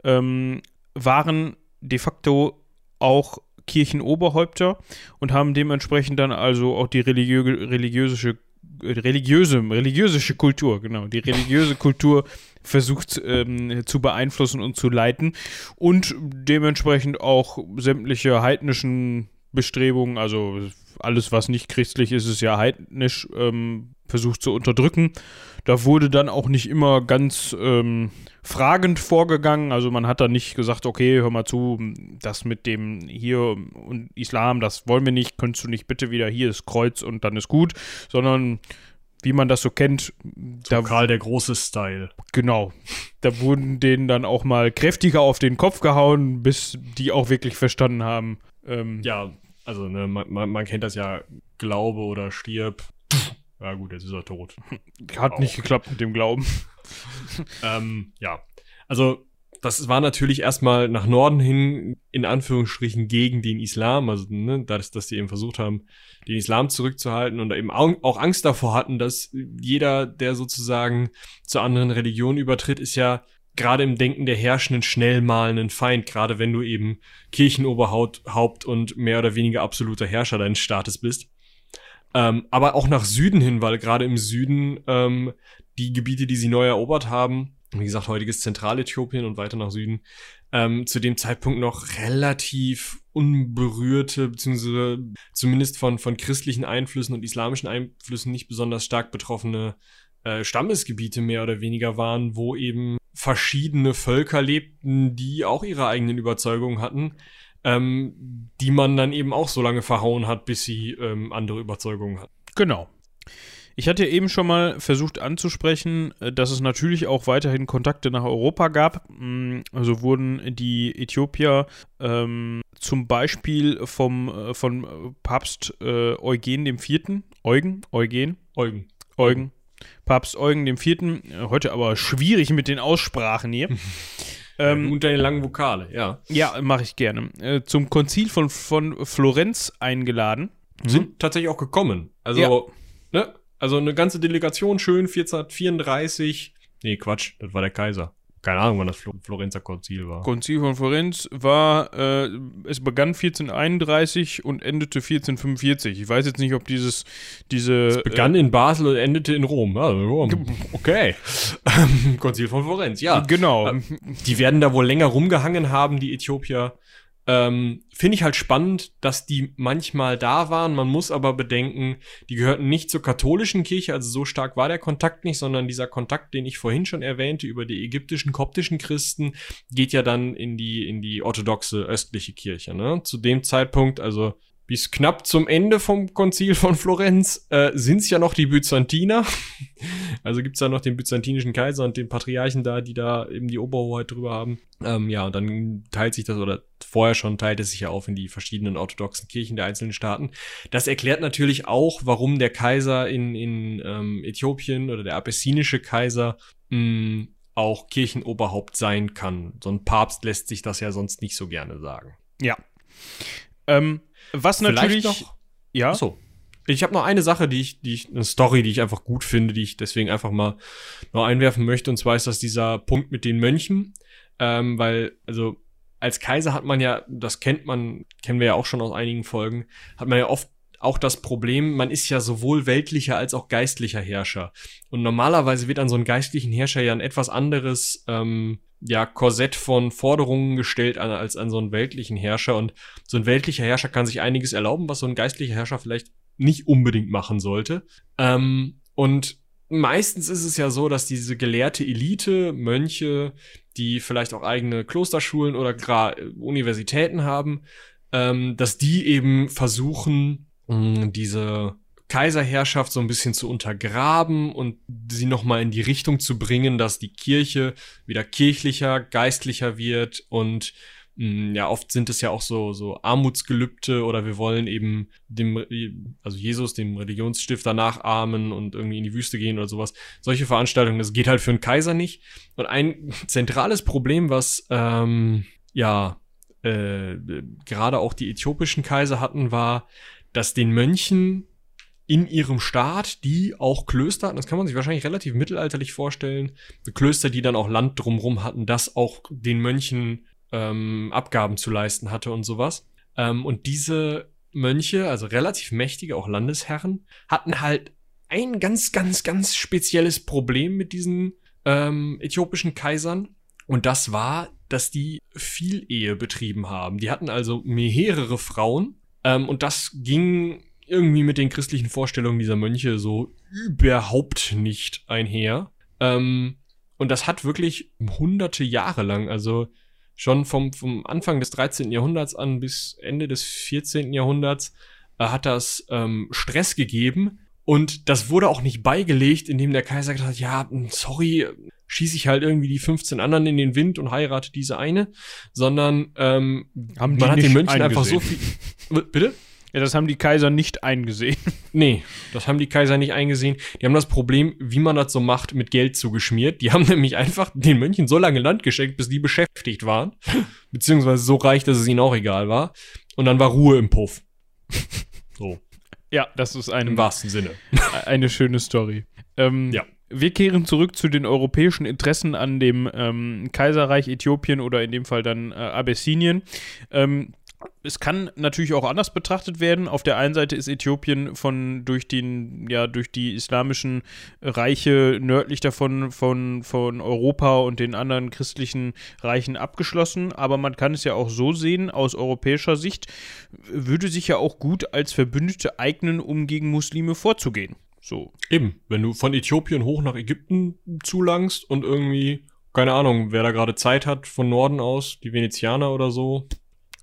ähm, waren de facto auch Kirchenoberhäupter und haben dementsprechend dann also auch die religiö religiöse religiöse, religiöse Kultur, genau, die religiöse Kultur versucht ähm, zu beeinflussen und zu leiten und dementsprechend auch sämtliche heidnischen Bestrebungen, also alles, was nicht christlich ist, ist ja heidnisch, ähm, versucht zu unterdrücken. Da wurde dann auch nicht immer ganz ähm, fragend vorgegangen. Also man hat da nicht gesagt, okay, hör mal zu, das mit dem hier und Islam, das wollen wir nicht, könntest du nicht bitte wieder hier das Kreuz und dann ist gut, sondern wie man das so kennt. So da, Karl der große Style. Genau. Da wurden denen dann auch mal kräftiger auf den Kopf gehauen, bis die auch wirklich verstanden haben. Ähm, ja, also ne, man, man, man, kennt das ja, Glaube oder stirb. Ja gut, jetzt ist er tot. Hat auch. nicht geklappt mit dem Glauben. ähm, ja, also das war natürlich erstmal nach Norden hin, in Anführungsstrichen, gegen den Islam. Also, ne, dass, dass die eben versucht haben, den Islam zurückzuhalten und eben auch Angst davor hatten, dass jeder, der sozusagen zu anderen Religionen übertritt, ist ja gerade im Denken der Herrschenden schnell mal ein Feind, gerade wenn du eben Kirchenoberhaupt und mehr oder weniger absoluter Herrscher deines Staates bist. Ähm, aber auch nach Süden hin, weil gerade im Süden ähm, die Gebiete, die sie neu erobert haben, wie gesagt, heutiges Zentraläthiopien und weiter nach Süden, ähm, zu dem Zeitpunkt noch relativ unberührte, beziehungsweise zumindest von, von christlichen Einflüssen und islamischen Einflüssen nicht besonders stark betroffene äh, Stammesgebiete mehr oder weniger waren, wo eben verschiedene Völker lebten, die auch ihre eigenen Überzeugungen hatten, ähm, die man dann eben auch so lange verhauen hat, bis sie ähm, andere Überzeugungen hatten. Genau. Ich hatte eben schon mal versucht anzusprechen, äh, dass es natürlich auch weiterhin Kontakte nach Europa gab. Mm, also wurden die Äthiopier ähm, zum Beispiel vom, äh, von Papst äh, Eugen IV., Eugen, Eugen, Eugen, Eugen, Papst Eugen IV., äh, heute aber schwierig mit den Aussprachen hier. ähm, und deine langen Vokale, ja. Ja, mache ich gerne. Äh, zum Konzil von, von Florenz eingeladen. Sind hm? tatsächlich auch gekommen. Also, ja. ne? Also eine ganze Delegation, schön 1434. Nee, Quatsch, das war der Kaiser. Keine Ahnung, wann das Flo Florenzer Konzil war. Konzil von Florenz war, äh, es begann 1431 und endete 1445. Ich weiß jetzt nicht, ob dieses, diese. Es begann äh, in Basel und endete in Rom. Also, okay. Konzil von Florenz, ja. Genau. Ähm, die werden da wohl länger rumgehangen haben, die Äthiopier. Ähm, Finde ich halt spannend, dass die manchmal da waren. Man muss aber bedenken, die gehörten nicht zur katholischen Kirche, also so stark war der Kontakt nicht, sondern dieser Kontakt, den ich vorhin schon erwähnte, über die ägyptischen, koptischen Christen, geht ja dann in die, in die orthodoxe östliche Kirche. Ne? Zu dem Zeitpunkt, also bis knapp zum Ende vom Konzil von Florenz äh, sind es ja noch die Byzantiner. also gibt's da noch den byzantinischen Kaiser und den Patriarchen da, die da eben die Oberhoheit drüber haben. Ähm, ja, und dann teilt sich das, oder vorher schon teilt es sich ja auf in die verschiedenen orthodoxen Kirchen der einzelnen Staaten. Das erklärt natürlich auch, warum der Kaiser in, in ähm, Äthiopien oder der abessinische Kaiser mh, auch Kirchenoberhaupt sein kann. So ein Papst lässt sich das ja sonst nicht so gerne sagen. Ja. Ähm, was natürlich. Noch, ja. So. Ich habe noch eine Sache, die ich, die ich, eine Story, die ich einfach gut finde, die ich deswegen einfach mal noch einwerfen möchte. Und zwar ist das dieser Punkt mit den Mönchen. Ähm, weil, also, als Kaiser hat man ja, das kennt man, kennen wir ja auch schon aus einigen Folgen, hat man ja oft auch das Problem, man ist ja sowohl weltlicher als auch geistlicher Herrscher. Und normalerweise wird an so einen geistlichen Herrscher ja ein etwas anderes ähm, ja, Korsett von Forderungen gestellt an, als an so einen weltlichen Herrscher. Und so ein weltlicher Herrscher kann sich einiges erlauben, was so ein geistlicher Herrscher vielleicht nicht unbedingt machen sollte. Ähm, und meistens ist es ja so, dass diese gelehrte Elite, Mönche, die vielleicht auch eigene Klosterschulen oder gar Universitäten haben, ähm, dass die eben versuchen, mh, diese Kaiserherrschaft so ein bisschen zu untergraben und sie nochmal in die Richtung zu bringen, dass die Kirche wieder kirchlicher, geistlicher wird und mh, ja, oft sind es ja auch so, so Armutsgelübde oder wir wollen eben dem, also Jesus, dem Religionsstifter nachahmen und irgendwie in die Wüste gehen oder sowas. Solche Veranstaltungen, das geht halt für einen Kaiser nicht. Und ein zentrales Problem, was, ähm, ja, äh, gerade auch die äthiopischen Kaiser hatten, war, dass den Mönchen in ihrem Staat, die auch Klöster hatten, das kann man sich wahrscheinlich relativ mittelalterlich vorstellen, Klöster, die dann auch Land drumrum hatten, das auch den Mönchen ähm, Abgaben zu leisten hatte und sowas. Ähm, und diese Mönche, also relativ mächtige, auch Landesherren, hatten halt ein ganz, ganz, ganz spezielles Problem mit diesen ähm, äthiopischen Kaisern. Und das war, dass die viel Ehe betrieben haben. Die hatten also mehrere Frauen. Ähm, und das ging irgendwie mit den christlichen Vorstellungen dieser Mönche so überhaupt nicht einher. Ähm, und das hat wirklich hunderte Jahre lang, also schon vom, vom Anfang des 13. Jahrhunderts an bis Ende des 14. Jahrhunderts, äh, hat das ähm, Stress gegeben. Und das wurde auch nicht beigelegt, indem der Kaiser gesagt hat, ja, sorry, schieße ich halt irgendwie die 15 anderen in den Wind und heirate diese eine, sondern ähm, Haben die man hat den Mönchen eingesehen. einfach so viel. Bitte? Ja, das haben die Kaiser nicht eingesehen. Nee, das haben die Kaiser nicht eingesehen. Die haben das Problem, wie man das so macht, mit Geld zugeschmiert. Die haben nämlich einfach den Mönchen so lange Land geschenkt, bis die beschäftigt waren. Beziehungsweise so reich, dass es ihnen auch egal war. Und dann war Ruhe im Puff. So, Ja, das ist im ein, wahrsten Sinne. eine schöne Story. Ähm, Ja. Wir kehren zurück zu den europäischen Interessen an dem ähm, Kaiserreich Äthiopien oder in dem Fall dann äh, Abessinien. Ähm, es kann natürlich auch anders betrachtet werden. Auf der einen Seite ist Äthiopien von durch den ja durch die islamischen Reiche nördlich davon von von Europa und den anderen christlichen Reichen abgeschlossen, aber man kann es ja auch so sehen aus europäischer Sicht würde sich ja auch gut als Verbündete eignen, um gegen Muslime vorzugehen. So. Eben, wenn du von Äthiopien hoch nach Ägypten zulangst und irgendwie, keine Ahnung, wer da gerade Zeit hat, von Norden aus, die Venezianer oder so,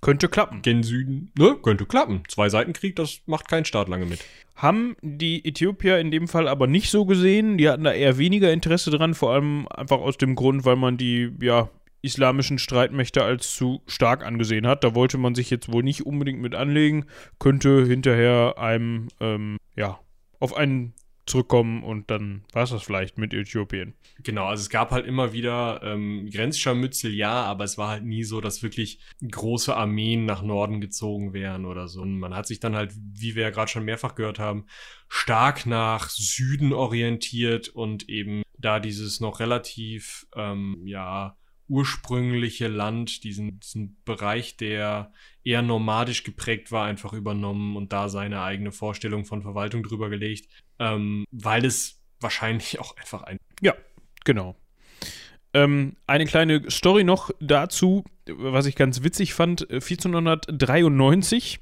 Könnte klappen. gen Süden, ne, könnte klappen. Zwei Seitenkrieg, das macht kein Staat lange mit. Haben die Äthiopier in dem Fall aber nicht so gesehen. Die hatten da eher weniger Interesse dran, vor allem einfach aus dem Grund, weil man die, ja, islamischen Streitmächte als zu stark angesehen hat. Da wollte man sich jetzt wohl nicht unbedingt mit anlegen, könnte hinterher einem, ähm, ja, auf einen zurückkommen und dann war es das vielleicht mit Äthiopien. Genau, also es gab halt immer wieder ähm, Grenzscharmützel, ja, aber es war halt nie so, dass wirklich große Armeen nach Norden gezogen wären oder so. Und man hat sich dann halt, wie wir ja gerade schon mehrfach gehört haben, stark nach Süden orientiert und eben da dieses noch relativ, ähm, ja, ursprüngliche Land, diesen, diesen Bereich, der eher nomadisch geprägt war, einfach übernommen und da seine eigene Vorstellung von Verwaltung drüber gelegt, ähm, weil es wahrscheinlich auch einfach ein Ja, genau. Ähm, eine kleine Story noch dazu, was ich ganz witzig fand. äh, 1493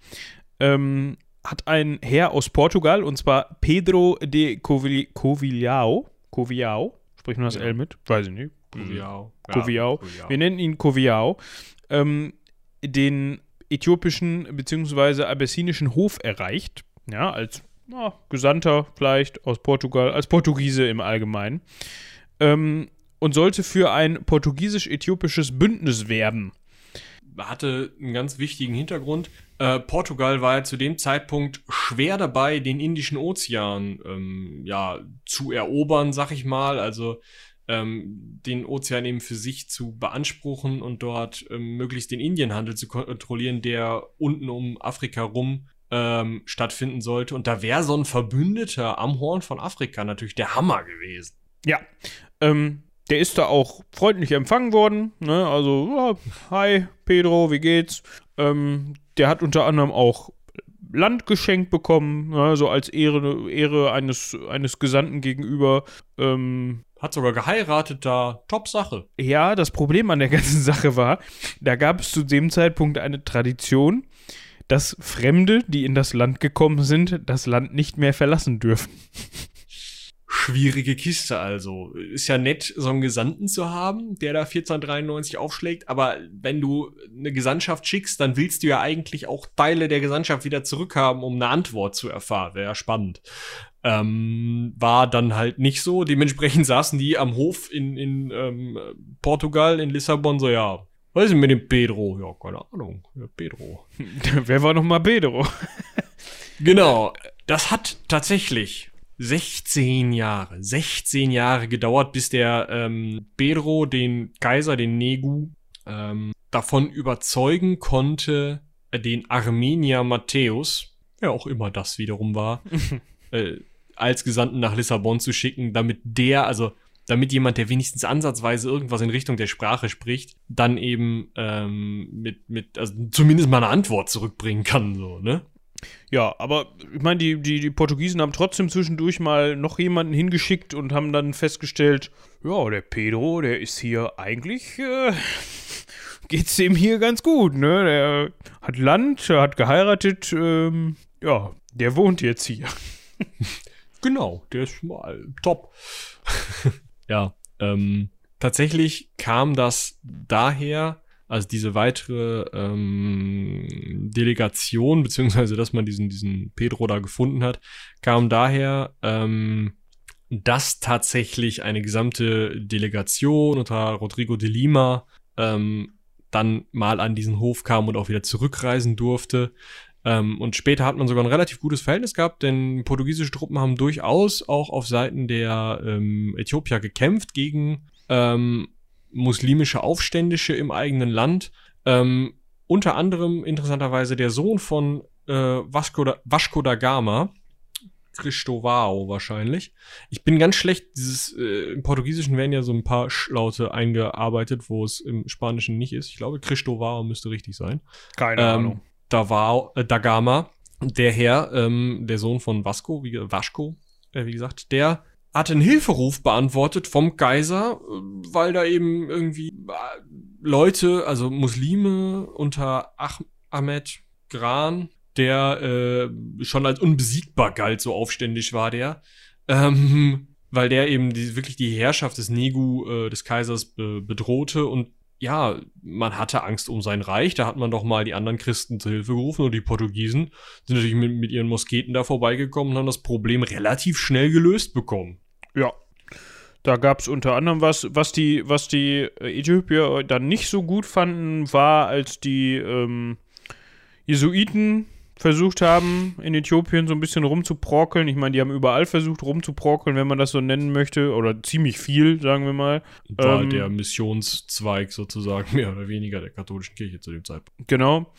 ähm, hat ein Herr aus Portugal, und zwar Pedro de Covi- Covilhão, Covilhão, spricht man das Ja. L mit? Weiß ich nicht. Coviao. Coviao. Wir nennen ihn Coviao, ähm, den äthiopischen bzw. abessinischen Hof erreicht, ja, als ja, Gesandter vielleicht aus Portugal, als Portugiese im Allgemeinen, ähm, und sollte für ein portugiesisch-äthiopisches Bündnis werben. hatte einen ganz wichtigen Hintergrund. Äh, Portugal war ja zu dem Zeitpunkt schwer dabei, den Indischen Ozean ähm, ja, zu erobern, sag ich mal. Also ähm, den Ozean eben für sich zu beanspruchen und dort ähm, möglichst den Indienhandel zu kontrollieren, der unten um Afrika rum ähm, stattfinden sollte. Und da wäre so ein Verbündeter am Horn von Afrika natürlich der Hammer gewesen. Ja, ähm, der ist da auch freundlich empfangen worden. Ne? Also, ja, hi, Pedro, wie geht's? Ähm, der hat unter anderem auch Land geschenkt bekommen, ne? so als Ehre, Ehre eines, eines Gesandten gegenüber. Ähm, Hat sogar geheiratet da. Top Sache. ja, das Problem an der ganzen Sache war, da gab es zu dem Zeitpunkt eine Tradition, dass Fremde, die in das Land gekommen sind, das Land nicht mehr verlassen dürfen. schwierige Kiste also. Ist ja nett, so einen Gesandten zu haben, der da 1493 aufschlägt, aber wenn du eine Gesandtschaft schickst, dann willst du ja eigentlich auch Teile der Gesandtschaft wieder zurückhaben, um eine Antwort zu erfahren. Wäre ja spannend. Ähm, war dann halt nicht so. Dementsprechend saßen die am Hof in, in ähm, Portugal, in Lissabon, so, ja, was ist denn mit dem Pedro? Ja, keine Ahnung. Ja, Pedro. Wer war nochmal Pedro? genau. Das hat tatsächlich 16 Jahre, 16 Jahre gedauert, bis der ähm, Pedro den Kaiser, den Negu, ähm, davon überzeugen konnte, äh, den Armenier Matthäus, wer auch immer das wiederum war, äh, als Gesandten nach Lissabon zu schicken, damit der, also damit jemand, der wenigstens ansatzweise irgendwas in Richtung der Sprache spricht, dann eben ähm, mit, mit, also zumindest mal eine Antwort zurückbringen kann, so, ne? Ja, aber ich meine, die, die, die Portugiesen haben trotzdem zwischendurch mal noch jemanden hingeschickt und haben dann festgestellt, ja, der Pedro, der ist hier eigentlich, äh, geht's dem hier ganz gut, ne? Der hat Land, er hat geheiratet, ähm, ja, der wohnt jetzt hier. genau, der ist mal top. ja, ähm, tatsächlich kam das daher, also diese weitere ähm, Delegation, beziehungsweise dass man diesen, diesen Pedro da gefunden hat, kam daher, ähm, dass tatsächlich eine gesamte Delegation unter Rodrigo de Lima ähm, dann mal an diesen Hof kam und auch wieder zurückreisen durfte. Ähm, und später hat man sogar ein relativ gutes Verhältnis gehabt, denn portugiesische Truppen haben durchaus auch auf Seiten der ähm, Äthiopier gekämpft gegen ähm, muslimische Aufständische im eigenen Land. Ähm, unter anderem interessanterweise der Sohn von äh, Vasco, da, Vasco da Gama, Cristovao wahrscheinlich. Ich bin ganz schlecht, dieses, äh, im Portugiesischen werden ja so ein paar Schlaute eingearbeitet, wo es im Spanischen nicht ist. Ich glaube, Cristovao müsste richtig sein. Keine ähm, Ahnung. Da war äh, da Gama, der Herr, ähm, der Sohn von Vasco, wie, Vasco, äh, wie gesagt, der hatte einen Hilferuf beantwortet vom Kaiser, äh, weil da eben irgendwie äh, Leute, also Muslime unter Ach Ahmed Gran, der äh, schon als unbesiegbar galt, so aufständig war der, ähm, weil der eben die, wirklich die Herrschaft des Negu, äh, des Kaisers, be bedrohte. Und ja, man hatte Angst um sein Reich, da hat man doch mal die anderen Christen zu Hilfe gerufen. Und die Portugiesen sind natürlich mit, mit ihren Mosketen da vorbeigekommen und haben das Problem relativ schnell gelöst bekommen. Ja. Da gab es unter anderem was, was die, was die Äthiopier dann nicht so gut fanden, war, als die ähm, Jesuiten versucht haben, in Äthiopien so ein bisschen rumzuprokeln. Ich meine, die haben überall versucht rumzuprokeln, wenn man das so nennen möchte, oder ziemlich viel, sagen wir mal. War ähm, der Missionszweig sozusagen mehr oder weniger der katholischen Kirche zu dem Zeitpunkt. Genau.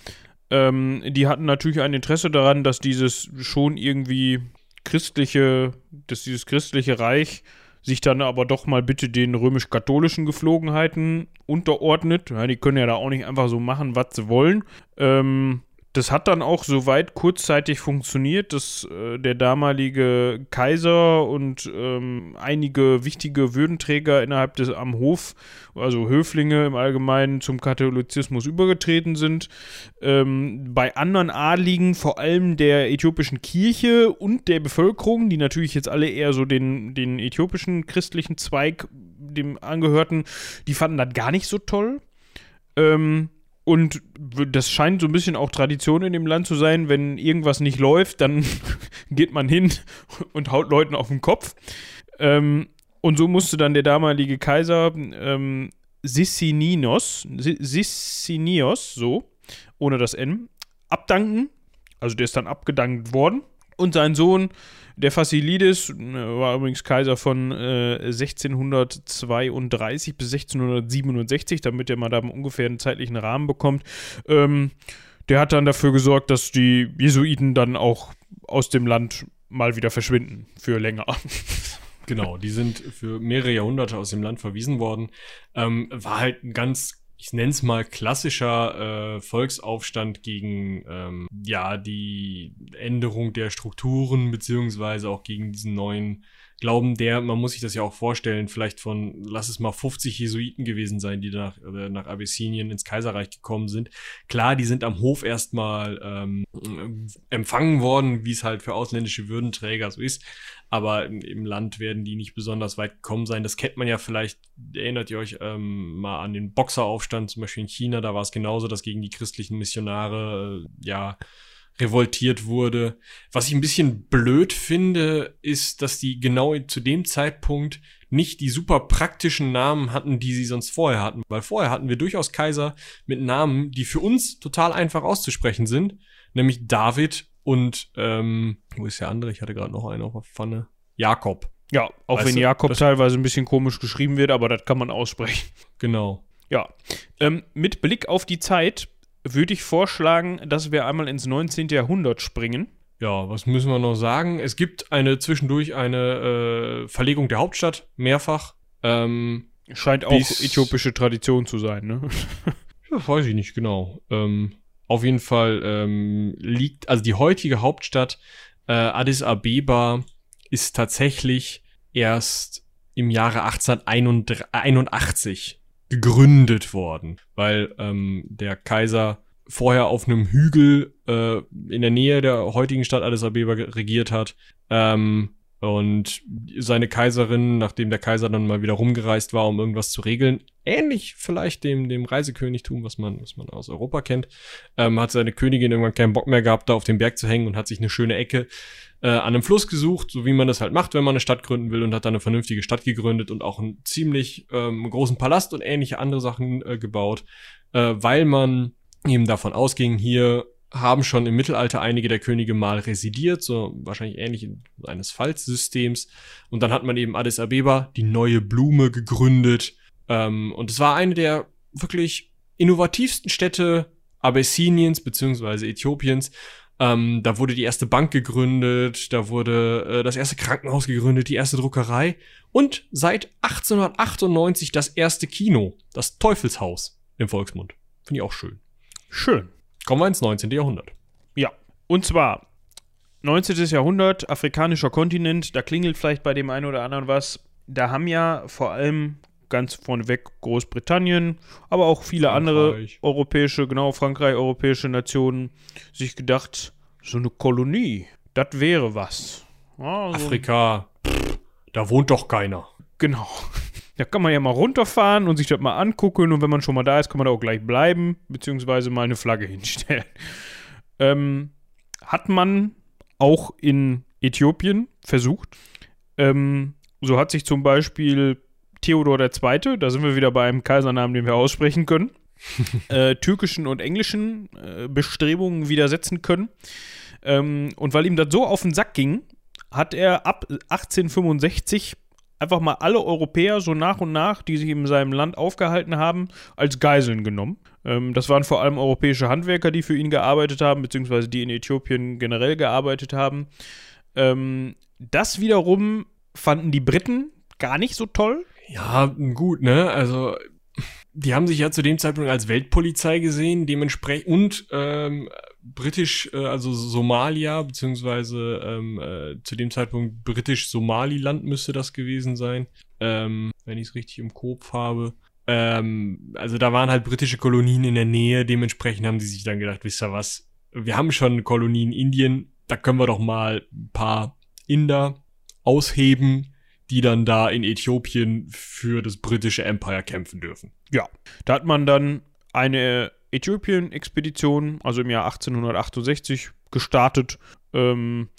Ähm, die hatten natürlich ein Interesse daran, dass dieses schon irgendwie christliche, dass dieses christliche Reich sich dann aber doch mal bitte den römisch-katholischen Geflogenheiten unterordnet. Ja, die können ja da auch nicht einfach so machen, was sie wollen. Ähm, das hat dann auch soweit kurzzeitig funktioniert, dass äh, der damalige Kaiser und ähm, einige wichtige Würdenträger innerhalb des am Hof, also Höflinge im Allgemeinen, zum Katholizismus übergetreten sind. Ähm, bei anderen Adligen, vor allem der äthiopischen Kirche und der Bevölkerung, die natürlich jetzt alle eher so den, den äthiopischen christlichen Zweig dem angehörten, die fanden das gar nicht so toll. Ähm, und das scheint so ein bisschen auch Tradition in dem Land zu sein, wenn irgendwas nicht läuft, dann geht man hin und haut Leuten auf den Kopf. Ähm, und so musste dann der damalige Kaiser ähm, Sissinios, Sissinios, so, ohne das N, abdanken. Also der ist dann abgedankt worden. Und sein Sohn, der Fassilides, äh, war übrigens Kaiser von äh, 1632 bis 1667, damit er mal da ungefähr einen zeitlichen Rahmen bekommt. Ähm, der hat dann dafür gesorgt, dass die Jesuiten dann auch aus dem Land mal wieder verschwinden für länger. Genau, die sind für mehrere Jahrhunderte aus dem Land verwiesen worden. Ähm, war halt ein ganz ich nenne es mal klassischer äh, Volksaufstand gegen ähm, ja die Änderung der Strukturen beziehungsweise auch gegen diesen neuen glauben, der, man muss sich das ja auch vorstellen, vielleicht von, lass es mal 50 Jesuiten gewesen sein, die nach, äh, nach Abyssinien ins Kaiserreich gekommen sind. Klar, die sind am Hof erstmal ähm, empfangen worden, wie es halt für ausländische Würdenträger so ist. Aber im, Land werden die nicht besonders weit gekommen sein. Das kennt man ja vielleicht, erinnert ihr euch ähm, mal an den Boxeraufstand, zum Beispiel in China, da war es genauso, dass gegen die christlichen Missionare, äh, ja, revoltiert wurde. Was ich ein bisschen blöd finde, ist, dass die genau zu dem Zeitpunkt nicht die super praktischen Namen hatten, die sie sonst vorher hatten. Weil vorher hatten wir durchaus Kaiser mit Namen, die für uns total einfach auszusprechen sind. Nämlich David und, ähm, wo ist der andere? Ich hatte gerade noch einen auf der Pfanne. Jakob. Ja, auch weißt wenn du, Jakob teilweise ein bisschen komisch geschrieben wird, aber das kann man aussprechen. Genau. Ja. Ähm, mit Blick auf die Zeit würde ich vorschlagen, dass wir einmal ins 19. Jahrhundert springen. Ja, was müssen wir noch sagen? Es gibt eine zwischendurch eine äh, Verlegung der Hauptstadt, mehrfach. Ähm, Scheint auch äthiopische Tradition zu sein, ne? ja, weiß ich nicht genau. Ähm, auf jeden Fall ähm, liegt, also die heutige Hauptstadt äh, Addis Abeba ist tatsächlich erst im Jahre 1881 gegründet worden, weil ähm, der Kaiser vorher auf einem Hügel äh, in der Nähe der heutigen Stadt Addis Abeba regiert hat. Ähm, und seine Kaiserin, nachdem der Kaiser dann mal wieder rumgereist war, um irgendwas zu regeln, ähnlich vielleicht dem, dem Reisekönigtum, was man, was man aus Europa kennt, ähm, hat seine Königin irgendwann keinen Bock mehr gehabt, da auf dem Berg zu hängen und hat sich eine schöne Ecke äh, an einem Fluss gesucht, so wie man das halt macht, wenn man eine Stadt gründen will und hat dann eine vernünftige Stadt gegründet und auch einen ziemlich ähm, großen Palast und ähnliche andere Sachen äh, gebaut, äh, weil man eben davon ausging, hier haben schon im Mittelalter einige der Könige mal residiert, so wahrscheinlich ähnlich in eines Falzsystems. Und dann hat man eben Addis Abeba, die neue Blume, gegründet. Ähm, und es war eine der wirklich innovativsten Städte Abessiniens beziehungsweise Äthiopiens. Ähm, da wurde die erste Bank gegründet, da wurde äh, das erste Krankenhaus gegründet, die erste Druckerei und seit 1898 das erste Kino, das Teufelshaus im Volksmund. Finde ich auch schön. Schön. Kommen wir ins 19. Jahrhundert. Ja. Und zwar 19. Jahrhundert, afrikanischer Kontinent, da klingelt vielleicht bei dem einen oder anderen was. Da haben ja vor allem ganz vorneweg Großbritannien, aber auch viele Frankreich. andere europäische, genau, Frankreich, europäische Nationen sich gedacht, so eine Kolonie, das wäre was. Ja, so Afrika, pff, da wohnt doch keiner. Genau. Da kann man ja mal runterfahren und sich das mal angucken und wenn man schon mal da ist, kann man da auch gleich bleiben, beziehungsweise mal eine Flagge hinstellen. Ähm, hat man auch in Äthiopien versucht. Ähm, so hat sich zum Beispiel Theodor II., da sind wir wieder bei einem Kaisernamen, den wir aussprechen können, äh, türkischen und englischen äh, Bestrebungen widersetzen können. Ähm, und weil ihm das so auf den Sack ging, hat er ab 1865 einfach mal alle Europäer so nach und nach, die sich in seinem Land aufgehalten haben, als Geiseln genommen. Ähm, das waren vor allem europäische Handwerker, die für ihn gearbeitet haben, beziehungsweise die in Äthiopien generell gearbeitet haben. Ähm, das wiederum fanden die Briten gar nicht so toll. Ja, gut, ne? Also die haben sich ja zu dem Zeitpunkt als Weltpolizei gesehen, dementsprechend und ähm, britisch, äh, also Somalia, beziehungsweise ähm, äh, zu dem Zeitpunkt britisch-Somaliland müsste das gewesen sein, ähm, wenn ich es richtig im Kopf habe. Ähm, also da waren halt britische Kolonien in der Nähe, dementsprechend haben die sich dann gedacht, wisst ihr was, wir haben schon Kolonien in Indien, da können wir doch mal ein paar Inder ausheben, die dann da in Äthiopien für das britische Empire kämpfen dürfen. Ja, da hat man dann eine Äthiopien-Expedition, also im Jahr 1868, gestartet. Ähm,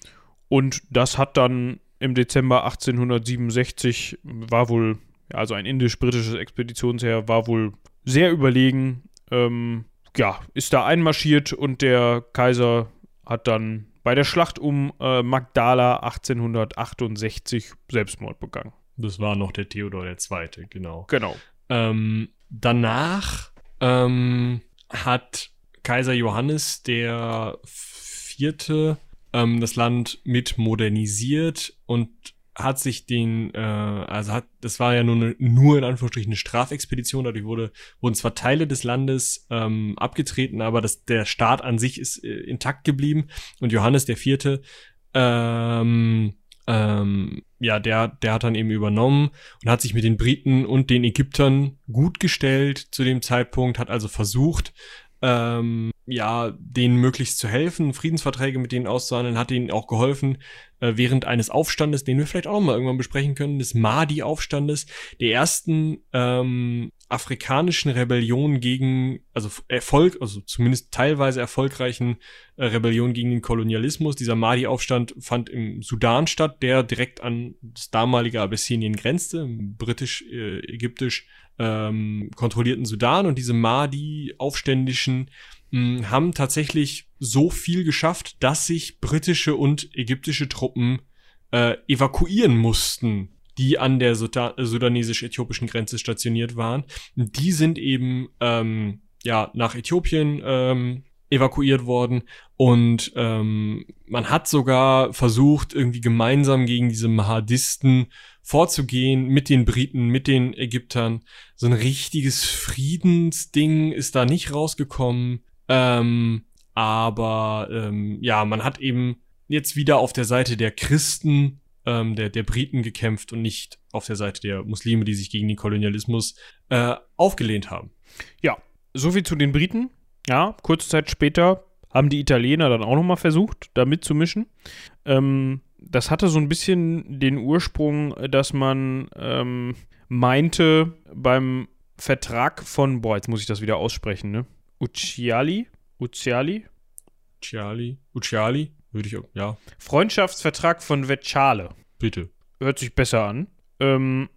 und das hat dann im Dezember 1867, war wohl, also ein indisch-britisches Expeditionsheer, war wohl sehr überlegen. Ähm, ja, ist da einmarschiert und der Kaiser hat dann bei der Schlacht um äh, Magdala 1868 Selbstmord begangen. Das war noch der Theodor II., genau. Genau. Ähm, danach ähm, hat Kaiser Johannes der Vierte ähm, das Land mit modernisiert und hat sich den, äh, also hat, das war ja nur, nur in Anführungsstrichen eine Strafexpedition, dadurch wurde, wurden zwar Teile des Landes ähm, abgetreten, aber das, der Staat an sich ist äh, intakt geblieben. Und Johannes der Vierte ähm, ähm, ja, der, der hat dann eben übernommen und hat sich mit den Briten und den Ägyptern gut gestellt zu dem Zeitpunkt, hat also versucht, ähm, ja, denen möglichst zu helfen, Friedensverträge mit denen auszuhandeln, hat ihnen auch geholfen, äh, während eines Aufstandes, den wir vielleicht auch noch mal irgendwann besprechen können, des Mahdi-Aufstandes, der ersten ähm, afrikanischen Rebellion gegen, also Erfolg, also zumindest teilweise erfolgreichen äh, Rebellion gegen den Kolonialismus. Dieser Mahdi-Aufstand fand im Sudan statt, der direkt an das damalige Abessinien grenzte, britisch-ägyptisch äh, ähm, kontrollierten Sudan. Und diese Mahdi-Aufständischen hm, haben tatsächlich so viel geschafft, dass sich britische und ägyptische Truppen äh, evakuieren mussten die an der sudanesisch-äthiopischen Grenze stationiert waren. Die sind eben ähm, ja nach Äthiopien ähm, evakuiert worden und ähm, man hat sogar versucht, irgendwie gemeinsam gegen diese Mahadisten vorzugehen mit den Briten, mit den Ägyptern. So ein richtiges Friedensding ist da nicht rausgekommen. Ähm, aber ähm, ja, man hat eben jetzt wieder auf der Seite der Christen ähm, der, der Briten gekämpft und nicht auf der Seite der Muslime, die sich gegen den Kolonialismus äh, aufgelehnt haben. Ja, soviel zu den Briten. Ja, kurze Zeit später haben die Italiener dann auch nochmal versucht, da mitzumischen. Ähm, das hatte so ein bisschen den Ursprung, dass man ähm, meinte beim Vertrag von, boah, jetzt muss ich das wieder aussprechen, ne? Ucciali? Ucciali? Ucciali? Ucciali? Würde ich, ja. Freundschaftsvertrag von Vetschale. Bitte. Hört sich besser an. Ähm,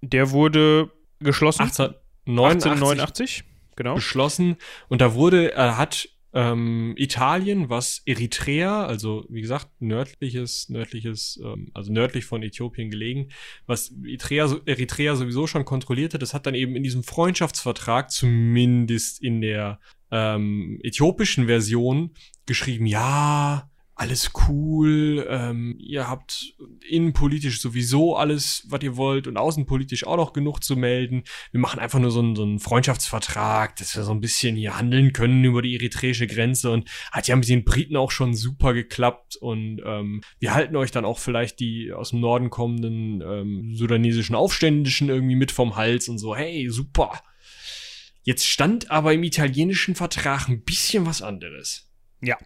der wurde geschlossen. 1889, 1889 genau. Geschlossen. Und da wurde, er hat ähm, Italien, was Eritrea, also wie gesagt, nördliches, nördliches, ähm, also nördlich von Äthiopien gelegen, was Eritrea, Eritrea sowieso schon kontrollierte, das hat dann eben in diesem Freundschaftsvertrag, zumindest in der ähm, äthiopischen Version, geschrieben, ja, alles cool, ähm, ihr habt innenpolitisch sowieso alles, was ihr wollt und außenpolitisch auch noch genug zu melden. Wir machen einfach nur so einen, so einen Freundschaftsvertrag, dass wir so ein bisschen hier handeln können über die eritreische Grenze und hat ja mit den Briten auch schon super geklappt und ähm, wir halten euch dann auch vielleicht die aus dem Norden kommenden ähm, sudanesischen Aufständischen irgendwie mit vom Hals und so, hey, super. Jetzt stand aber im italienischen Vertrag ein bisschen was anderes. Ja.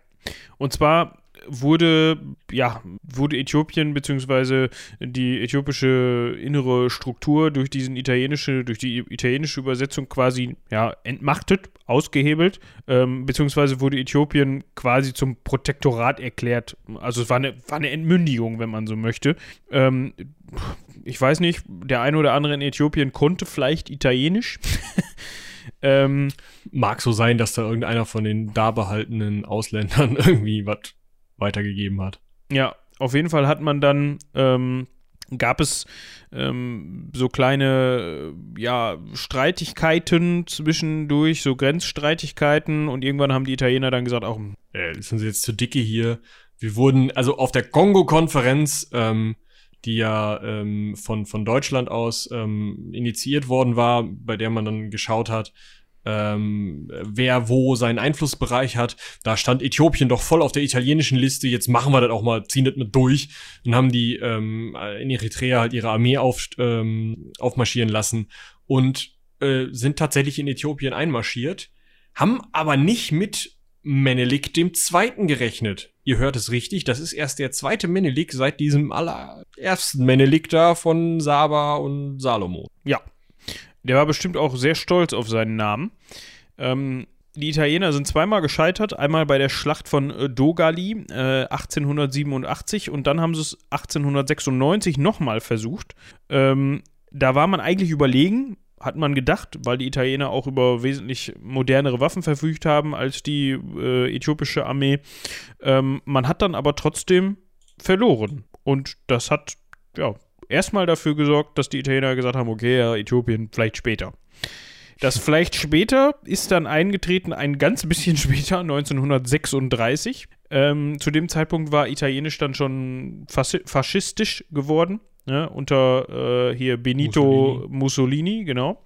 Und zwar wurde, ja, wurde Äthiopien bzw. die äthiopische innere Struktur durch diesen italienische, durch die italienische Übersetzung quasi ja, entmachtet, ausgehebelt, ähm, beziehungsweise wurde Äthiopien quasi zum Protektorat erklärt. Also es war eine, war eine Entmündigung, wenn man so möchte. Ähm, ich weiß nicht, der eine oder andere in Äthiopien konnte vielleicht Italienisch. ähm, Mag so sein, dass da irgendeiner von den da behaltenen Ausländern irgendwie was weitergegeben hat. Ja, auf jeden Fall hat man dann, ähm, gab es ähm, so kleine, ja, Streitigkeiten zwischendurch, so Grenzstreitigkeiten und irgendwann haben die Italiener dann gesagt, auch, äh, sind sie jetzt zu dicke hier. Wir wurden, also auf der Kongo-Konferenz, ähm, die ja ähm, von, von Deutschland aus ähm, initiiert worden war, bei der man dann geschaut hat, ähm, wer wo seinen Einflussbereich hat. Da stand Äthiopien doch voll auf der italienischen Liste. Jetzt machen wir das auch mal, ziehen das mit durch und haben die ähm, in Eritrea halt ihre Armee auf, ähm, aufmarschieren lassen und äh, sind tatsächlich in Äthiopien einmarschiert, haben aber nicht mit Menelik dem Zweiten gerechnet. Ihr hört es richtig, das ist erst der zweite Menelik seit diesem allerersten Menelik da von Saba und Salomo. Ja, der war bestimmt auch sehr stolz auf seinen Namen. Ähm, die Italiener sind zweimal gescheitert. Einmal bei der Schlacht von äh, Dogali äh, 1887 und dann haben sie es 1896 nochmal versucht. Ähm, da war man eigentlich überlegen, hat man gedacht, weil die Italiener auch über wesentlich modernere Waffen verfügt haben als die äh, äthiopische Armee. Ähm, man hat dann aber trotzdem verloren. Und das hat ja, erstmal dafür gesorgt, dass die Italiener gesagt haben, okay, ja, Äthiopien vielleicht später. Das vielleicht später ist dann eingetreten, ein ganz bisschen später, 1936. Ähm, zu dem Zeitpunkt war Italienisch dann schon fas faschistisch geworden, ne, unter äh, hier Benito Mussolini. Mussolini, genau.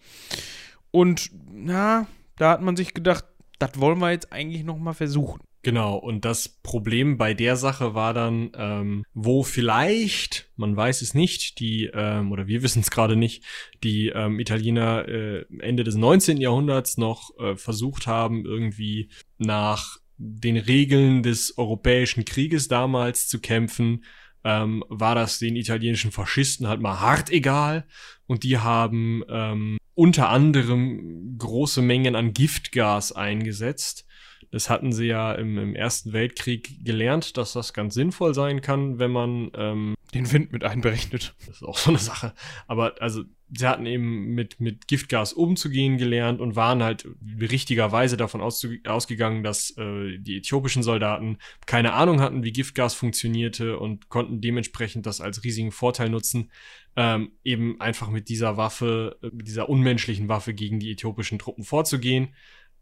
Und na, da hat man sich gedacht, das wollen wir jetzt eigentlich noch mal versuchen. Genau, und das Problem bei der Sache war dann, ähm, wo vielleicht, man weiß es nicht, die, ähm, oder wir wissen es gerade nicht, die ähm, Italiener äh, Ende des 19. Jahrhunderts noch äh, versucht haben, irgendwie nach den Regeln des Europäischen Krieges damals zu kämpfen, ähm, war das den italienischen Faschisten halt mal hart egal. Und die haben ähm, unter anderem große Mengen an Giftgas eingesetzt das hatten sie ja im, im, Ersten Weltkrieg gelernt, dass das ganz sinnvoll sein kann, wenn man ähm, den Wind mit einberechnet. Das ist auch so eine Sache. Aber also sie hatten eben mit, mit Giftgas umzugehen gelernt und waren halt richtigerweise davon ausgegangen, dass äh, die äthiopischen Soldaten keine Ahnung hatten, wie Giftgas funktionierte und konnten dementsprechend das als riesigen Vorteil nutzen, ähm, eben einfach mit dieser Waffe, mit äh, dieser unmenschlichen Waffe gegen die äthiopischen Truppen vorzugehen.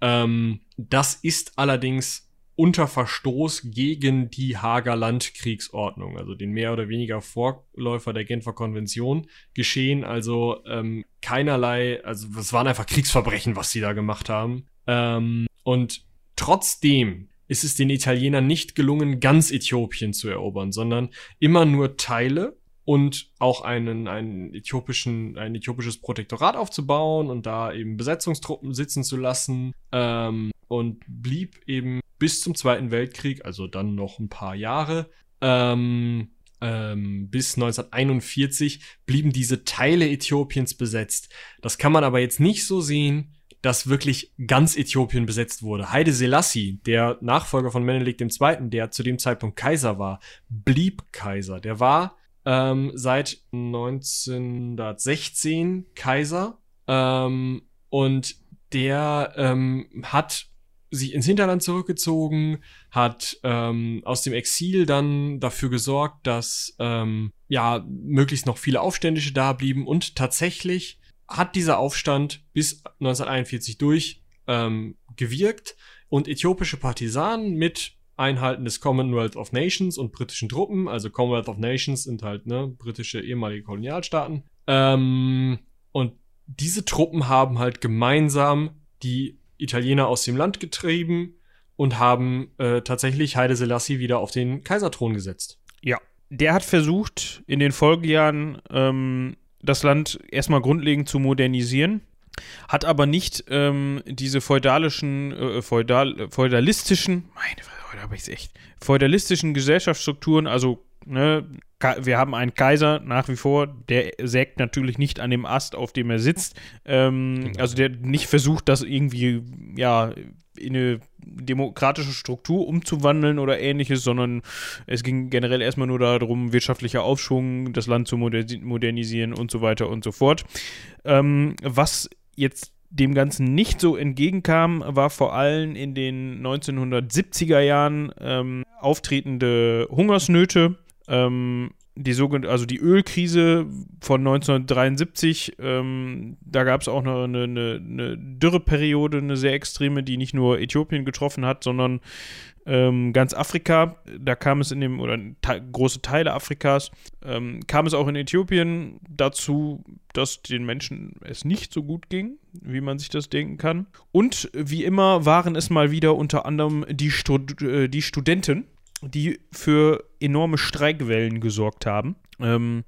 Ähm, das ist allerdings unter Verstoß gegen die Hager Landkriegsordnung, also den mehr oder weniger Vorläufer der Genfer Konvention, geschehen. Also ähm, keinerlei, also es waren einfach Kriegsverbrechen, was sie da gemacht haben. Ähm, und trotzdem ist es den Italienern nicht gelungen, ganz Äthiopien zu erobern, sondern immer nur Teile und auch einen, einen äthiopischen, ein äthiopisches Protektorat aufzubauen und da eben Besetzungstruppen sitzen zu lassen ähm, und blieb eben bis zum Zweiten Weltkrieg, also dann noch ein paar Jahre, ähm, ähm, bis 1941 blieben diese Teile Äthiopiens besetzt. Das kann man aber jetzt nicht so sehen, dass wirklich ganz Äthiopien besetzt wurde. Haile Selassie, der Nachfolger von Menelik II., der zu dem Zeitpunkt Kaiser war, blieb Kaiser. Der war ähm, seit 1916 Kaiser. Ähm, und der ähm, hat sich ins Hinterland zurückgezogen, hat ähm, aus dem Exil dann dafür gesorgt, dass ähm, ja möglichst noch viele Aufständische da blieben. Und tatsächlich hat dieser Aufstand bis 1941 durch ähm, gewirkt. Und äthiopische Partisanen mit Einhalten des Commonwealth of Nations und britischen Truppen. Also Commonwealth of Nations sind halt ne, britische ehemalige Kolonialstaaten. Ähm, und diese Truppen haben halt gemeinsam die Italiener aus dem Land getrieben und haben äh, tatsächlich Haile Selassie wieder auf den Kaiserthron gesetzt. Ja, der hat versucht, in den Folgejahren ähm, das Land erstmal grundlegend zu modernisieren, hat aber nicht ähm, diese feudalischen, äh, feudal, feudalistischen, meine heute habe ich es echt, feudalistischen Gesellschaftsstrukturen, also ne, wir haben einen Kaiser nach wie vor, der sägt natürlich nicht an dem Ast, auf dem er sitzt. Ähm, genau. Also der nicht versucht, das irgendwie ja in eine demokratische Struktur umzuwandeln oder ähnliches, sondern es ging generell erstmal nur darum, wirtschaftlicher Aufschwung, das Land zu modernisieren und so weiter und so fort. Ähm, was jetzt dem Ganzen nicht so entgegenkam, war vor allem in den 1970er Jahren ähm, auftretende Hungersnöte. Ähm, die sogenannte, also die Ölkrise von 1973, ähm, da gab es auch noch eine, eine, eine, Dürreperiode, eine sehr extreme, die nicht nur Äthiopien getroffen hat, sondern ähm, ganz Afrika, da kam es in dem, oder te große Teile Afrikas, ähm, kam es auch in Äthiopien dazu, dass den Menschen es nicht so gut ging, wie man sich das denken kann. Und wie immer waren es mal wieder unter anderem die, Stud äh, die Studenten, die für enorme Streikwellen gesorgt haben. Ähm,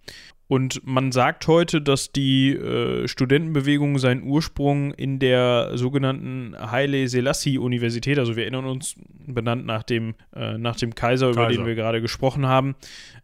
und man sagt heute, dass die äh, Studentenbewegung seinen Ursprung in der sogenannten Haile Selassie-Universität, also wir erinnern uns, benannt nach dem, äh, nach dem Kaiser, Kaiser, über den wir gerade gesprochen haben.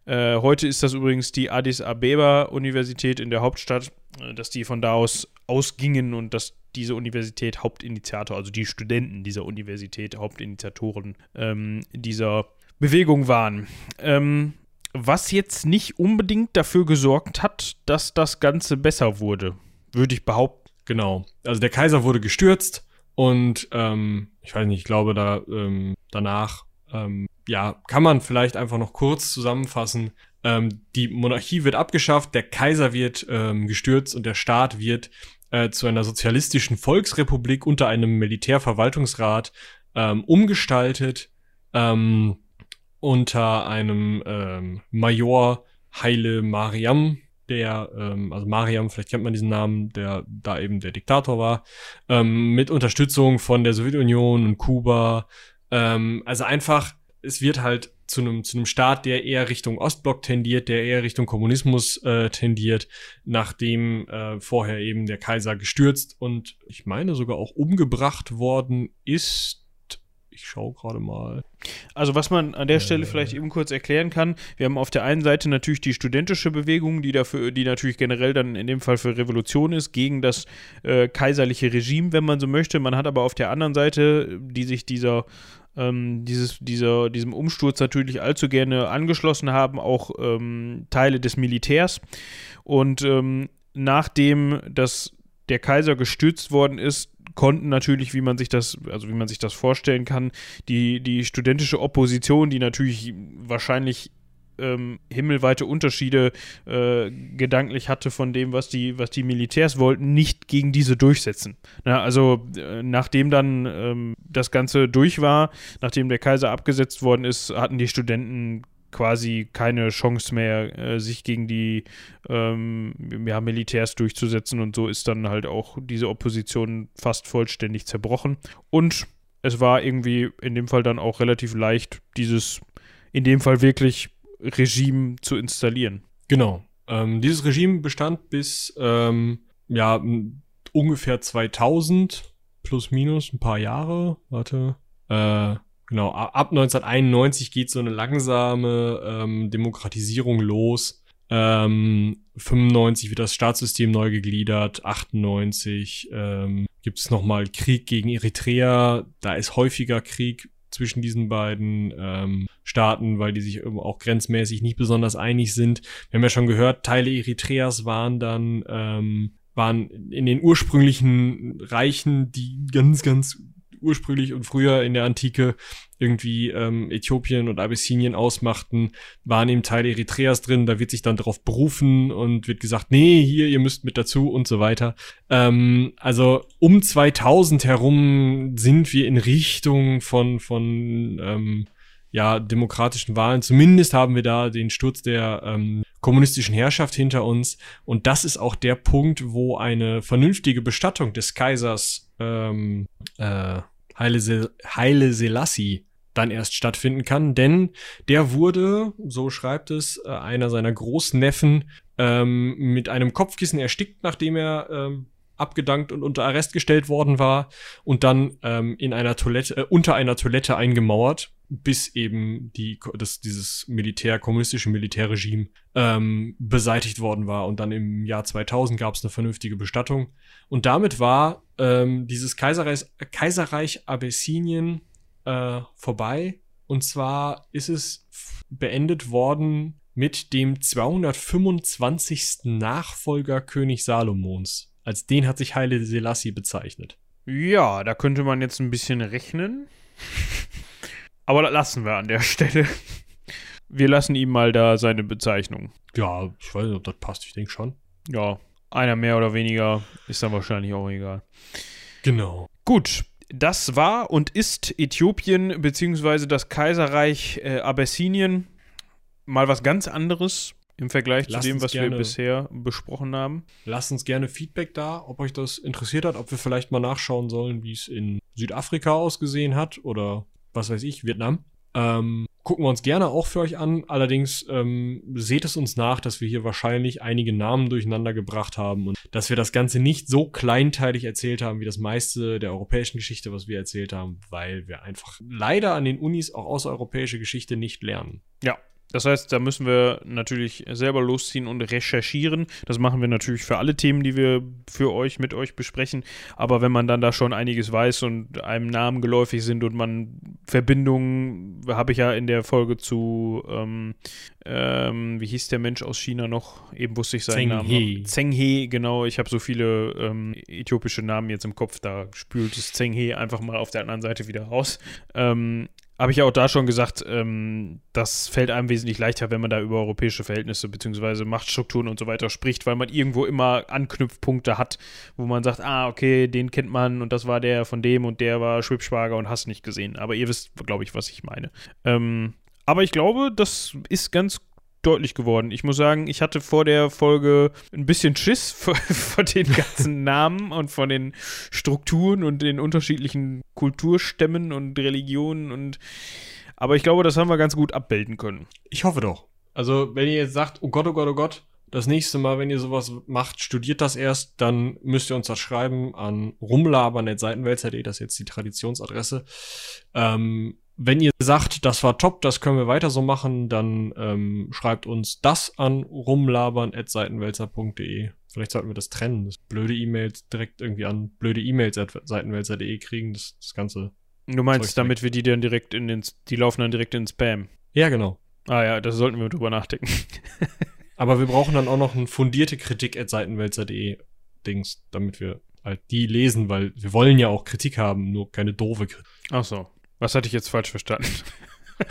Äh, heute ist das übrigens die Addis Abeba-Universität in der Hauptstadt, äh, dass die von da aus ausgingen und dass diese Universität Hauptinitiator, also die Studenten dieser Universität Hauptinitiatoren ähm, dieser Bewegung waren. Ähm, was jetzt nicht unbedingt dafür gesorgt hat, dass das Ganze besser wurde, würde ich behaupten. Genau. Also der Kaiser wurde gestürzt und ähm, ich weiß nicht, ich glaube da ähm, danach, ähm, ja, kann man vielleicht einfach noch kurz zusammenfassen. Ähm, die Monarchie wird abgeschafft, der Kaiser wird ähm, gestürzt und der Staat wird äh, zu einer sozialistischen Volksrepublik unter einem Militärverwaltungsrat ähm, umgestaltet. Ähm, unter einem ähm, Major Haile Mariam, der, ähm, also Mariam, vielleicht kennt man diesen Namen, der da eben der Diktator war, ähm, mit Unterstützung von der Sowjetunion und Kuba Ähm, also einfach, es wird halt zu einem zu Staat, der eher Richtung Ostblock tendiert, der eher Richtung Kommunismus äh, tendiert, nachdem äh, vorher eben der Kaiser gestürzt und ich meine sogar auch umgebracht worden ist. Ich schaue gerade mal. Also was man an der Stelle vielleicht eben kurz erklären kann, wir haben auf der einen Seite natürlich die studentische Bewegung, die dafür, die natürlich generell dann in dem Fall für Revolution ist, gegen das äh, kaiserliche Regime, wenn man so möchte. Man hat aber auf der anderen Seite, die sich dieser ähm, dieses, dieser, diesem Umsturz natürlich allzu gerne angeschlossen haben, auch ähm, Teile des Militärs. Und ähm, nachdem das, der Kaiser gestürzt worden ist, konnten natürlich, wie man sich das, also wie man sich das vorstellen kann, die, die studentische Opposition, die natürlich wahrscheinlich ähm, himmelweite Unterschiede äh, gedanklich hatte von dem, was die, was die Militärs wollten, nicht gegen diese durchsetzen. Na, also äh, nachdem dann ähm, das Ganze durch war, nachdem der Kaiser abgesetzt worden ist, hatten die Studenten quasi keine Chance mehr, äh, sich gegen die ähm, ja, Militärs durchzusetzen und so ist dann halt auch diese Opposition fast vollständig zerbrochen. Und es war irgendwie in dem Fall dann auch relativ leicht, dieses in dem Fall wirklich Regime zu installieren. Genau. Ähm, dieses Regime bestand bis ähm, ja ungefähr 2000 plus minus ein paar Jahre. Warte. Äh, genau. Ab 1991 geht so eine langsame ähm, Demokratisierung los. Ähm, 95 wird das Staatssystem neu gegliedert, 98 ähm, gibt es nochmal Krieg gegen Eritrea, da ist häufiger Krieg zwischen diesen beiden ähm, Staaten, weil die sich auch grenzmäßig nicht besonders einig sind. Wir haben ja schon gehört, Teile Eritreas waren dann ähm, waren in den ursprünglichen Reichen, die ganz, ganz ursprünglich und früher in der Antike irgendwie ähm, Äthiopien und Abyssinien ausmachten, waren eben Teile Eritreas drin. Da wird sich dann darauf berufen und wird gesagt, nee, hier, ihr müsst mit dazu und so weiter. Ähm, also um 2000 herum sind wir in Richtung von, von ähm, ja, demokratischen Wahlen. Zumindest haben wir da den Sturz der ähm, kommunistischen Herrschaft hinter uns. Und das ist auch der Punkt, wo eine vernünftige Bestattung des Kaisers ähm, äh, Haile, Se Haile Selassie dann erst stattfinden kann, denn der wurde, so schreibt es, äh, einer seiner Großneffen ähm, mit einem Kopfkissen erstickt, nachdem er ähm, abgedankt und unter Arrest gestellt worden war und dann ähm, in einer Toilette, äh, unter einer Toilette eingemauert, bis eben die, das, dieses Militär, kommunistische Militärregime ähm, beseitigt worden war. Und dann im Jahr 2000 gab es eine vernünftige Bestattung. Und damit war ähm, dieses Kaiserreich, Kaiserreich Abessinien äh, vorbei. Und zwar ist es beendet worden mit dem 225. Nachfolger König Salomons. Als den hat sich Haile Selassie bezeichnet. Ja, da könnte man jetzt ein bisschen rechnen. Aber das lassen wir an der Stelle. Wir lassen ihm mal da seine Bezeichnung. Ja, ich weiß nicht, ob das passt. Ich denke schon. Ja, einer mehr oder weniger ist dann wahrscheinlich auch egal. Genau. Gut, das war und ist Äthiopien bzw. das Kaiserreich äh, Abessinien mal was ganz anderes im Vergleich Lasst zu dem, was gerne, wir bisher besprochen haben. Lasst uns gerne Feedback da, ob euch das interessiert hat, ob wir vielleicht mal nachschauen sollen, wie es in Südafrika ausgesehen hat oder was weiß ich, Vietnam. Ähm, gucken wir uns gerne auch für euch an. Allerdings ähm, seht es uns nach, dass wir hier wahrscheinlich einige Namen durcheinander gebracht haben und dass wir das Ganze nicht so kleinteilig erzählt haben wie das meiste der europäischen Geschichte, was wir erzählt haben, weil wir einfach leider an den Unis auch außereuropäische Geschichte nicht lernen. Ja, das heißt, da müssen wir natürlich selber losziehen und recherchieren. Das machen wir natürlich für alle Themen, die wir für euch, mit euch besprechen. Aber wenn man dann da schon einiges weiß und einem Namen geläufig sind und man Verbindungen, habe ich ja in der Folge zu, ähm, ähm, wie hieß der Mensch aus China noch? Eben wusste ich seinen Zeng Namen. He. Zeng He, genau. Ich habe so viele ähm, äthiopische Namen jetzt im Kopf, da spült es Zeng He einfach mal auf der anderen Seite wieder raus. Habe ich ja auch da schon gesagt, ähm, das fällt einem wesentlich leichter, wenn man da über europäische Verhältnisse bzw. Machtstrukturen und so weiter spricht, weil man irgendwo immer Anknüpfpunkte hat, wo man sagt, ah, okay, den kennt man und das war der von dem und der war Schwibschwager und hast nicht gesehen. Aber ihr wisst, glaube ich, was ich meine. Ähm, aber ich glaube, das ist ganz deutlich geworden. Ich muss sagen, ich hatte vor der Folge ein bisschen Schiss vor, vor den ganzen Namen und von den Strukturen und den unterschiedlichen Kulturstämmen und Religionen und aber ich glaube, das haben wir ganz gut abbilden können. Ich hoffe doch. Also, wenn ihr jetzt sagt, oh Gott, oh Gott, oh Gott, das nächste Mal, wenn ihr sowas macht, studiert das erst, dann müsst ihr uns das schreiben an rumlabern.seitenwälzer.de, das ist jetzt die Traditionsadresse. Ähm, wenn ihr sagt, das war top, das können wir weiter so machen, dann ähm, schreibt uns das an rumlabern.seitenwälzer.de. Vielleicht sollten wir das trennen. Das blöde E-Mails direkt irgendwie an blöde E-Mails.seitenwälzer.de kriegen, das, das Ganze. Du meinst, damit wir die dann direkt in den, die laufen dann direkt in den Spam. Ja, genau. Ah ja, das sollten wir drüber nachdenken. Aber wir brauchen dann auch noch eine fundierte Kritik at Seitenwälzer.de Dings, damit wir halt die lesen, weil wir wollen ja auch Kritik haben, nur keine doofe Kritik. Ach so. Was hatte ich jetzt falsch verstanden?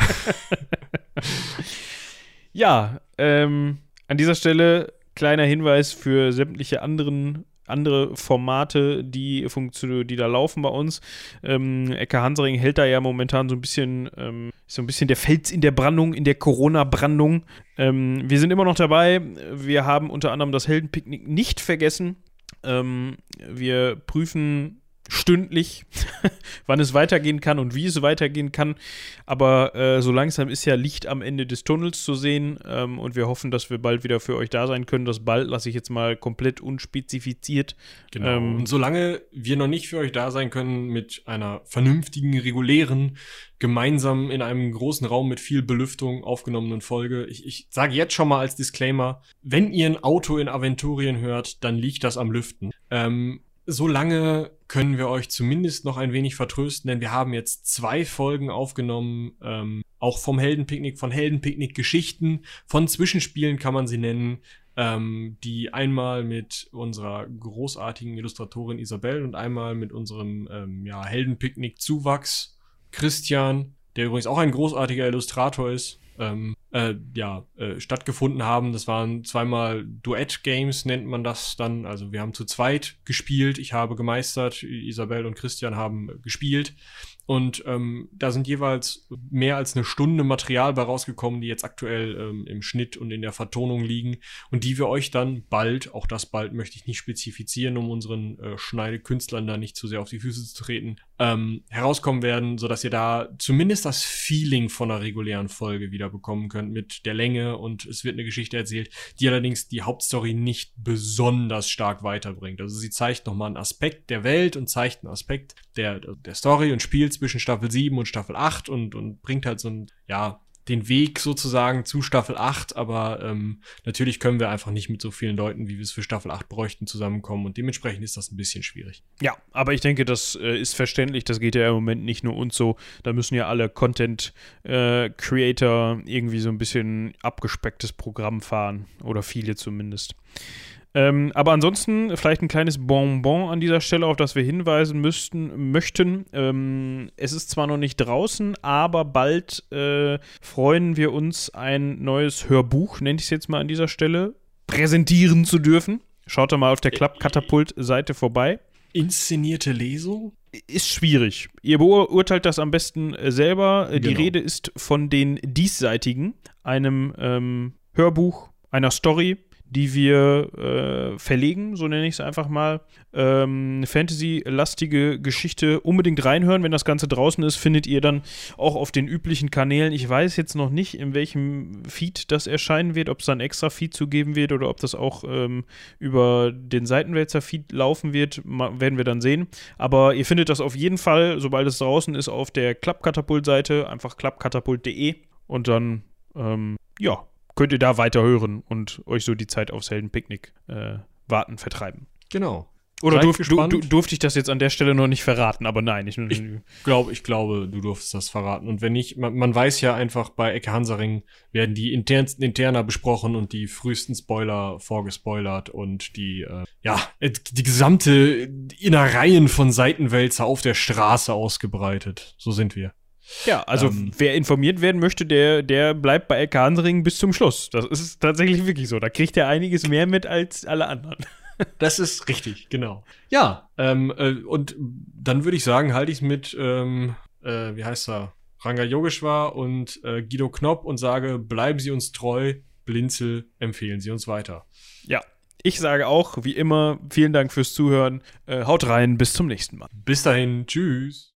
ja, ähm, an dieser Stelle kleiner Hinweis für sämtliche anderen andere Formate, die, die da laufen bei uns. Ähm, Ecke Hansering hält da ja momentan so ein bisschen, ähm, so ein bisschen der Fels in der Brandung, in der Corona-Brandung. Ähm, wir sind immer noch dabei. Wir haben unter anderem das Heldenpicknick nicht vergessen. Ähm, wir prüfen stündlich, wann es weitergehen kann und wie es weitergehen kann. Aber äh, so langsam ist ja Licht am Ende des Tunnels zu sehen ähm, und wir hoffen, dass wir bald wieder für euch da sein können. Das bald lasse ich jetzt mal komplett unspezifiziert. Genau. Ähm, und solange wir noch nicht für euch da sein können mit einer vernünftigen, regulären, gemeinsam in einem großen Raum mit viel Belüftung aufgenommenen Folge, ich, ich sage jetzt schon mal als Disclaimer, wenn ihr ein Auto in Aventurien hört, dann liegt das am Lüften. Ähm, so lange können wir euch zumindest noch ein wenig vertrösten, denn wir haben jetzt zwei Folgen aufgenommen, ähm, auch vom Heldenpicknick, von Heldenpicknick Geschichten, von Zwischenspielen kann man sie nennen, ähm, die einmal mit unserer großartigen Illustratorin Isabel und einmal mit unserem ähm, ja, Heldenpicknick Zuwachs Christian, der übrigens auch ein großartiger Illustrator ist, ähm, äh, ja, äh, stattgefunden haben. Das waren zweimal Duett-Games, nennt man das dann. Also wir haben zu zweit gespielt. Ich habe gemeistert, Isabel und Christian haben gespielt. Und ähm, da sind jeweils mehr als eine Stunde Material bei rausgekommen, die jetzt aktuell ähm, im Schnitt und in der Vertonung liegen und die wir euch dann bald, auch das bald möchte ich nicht spezifizieren, um unseren äh, Schneidekünstlern da nicht zu sehr auf die Füße zu treten, ähm, herauskommen werden, sodass ihr da zumindest das Feeling von einer regulären Folge wieder bekommen könnt mit der Länge und es wird eine Geschichte erzählt, die allerdings die Hauptstory nicht besonders stark weiterbringt. Also sie zeigt nochmal einen Aspekt der Welt und zeigt einen Aspekt der, der Story und spielt zwischen Staffel 7 und Staffel 8 und, und bringt halt so ein, ja, den Weg sozusagen zu Staffel 8, aber ähm, natürlich können wir einfach nicht mit so vielen Leuten, wie wir es für Staffel 8 bräuchten, zusammenkommen und dementsprechend ist das ein bisschen schwierig. Ja, aber ich denke, das äh, ist verständlich, das geht ja im Moment nicht nur uns so, da müssen ja alle Content-Creator äh, irgendwie so ein bisschen abgespecktes Programm fahren oder viele zumindest. Ähm, aber ansonsten vielleicht ein kleines Bonbon an dieser Stelle, auf das wir hinweisen müssten, möchten. Ähm, es ist zwar noch nicht draußen, aber bald äh, freuen wir uns, ein neues Hörbuch, nenne ich es jetzt mal an dieser Stelle, präsentieren zu dürfen. Schaut da mal auf der Klappkatapult-Seite vorbei. Inszenierte Lesung? Ist schwierig. Ihr beurteilt das am besten äh, selber. Genau. Die Rede ist von den Diesseitigen, einem ähm, Hörbuch, einer Story, die wir äh, verlegen, so nenne ich es einfach mal. Ähm, Fantasy-lastige Geschichte unbedingt reinhören. Wenn das Ganze draußen ist, findet ihr dann auch auf den üblichen Kanälen. Ich weiß jetzt noch nicht, in welchem Feed das erscheinen wird, ob es dann extra Feed zugeben wird oder ob das auch ähm, über den Seitenwälzer-Feed laufen wird, werden wir dann sehen. Aber ihr findet das auf jeden Fall, sobald es draußen ist, auf der Klappkatapult-Seite, einfach klappkatapult.de und dann, ähm, ja, könnt ihr da weiter hören und euch so die Zeit aufs Heldenpicknick äh, warten, vertreiben. Genau. Oder durf, du, du, durfte ich das jetzt an der Stelle noch nicht verraten, aber nein. Ich, ich glaube, ich glaube, du durftest das verraten. Und wenn nicht, man, man weiß ja einfach, bei Ecke Hansaring werden die internsten Interna besprochen und die frühesten Spoiler vorgespoilert und die, äh, ja, die gesamte Innereien von Seitenwälzer auf der Straße ausgebreitet. So sind wir. Ja, also ähm, wer informiert werden möchte, der, der bleibt bei LK Hansring bis zum Schluss. Das ist tatsächlich wirklich so. Da kriegt er einiges mehr mit als alle anderen. Das ist richtig, genau. Ja, ähm, äh, und dann würde ich sagen, halte ich es mit, ähm, äh, wie heißt er, Ranga Yogeshwar und äh, Guido Knopp und sage, bleiben Sie uns treu, Blinzel, empfehlen Sie uns weiter. Ja, ich sage auch, wie immer, vielen Dank fürs Zuhören. Äh, haut rein, bis zum nächsten Mal. Bis dahin, tschüss.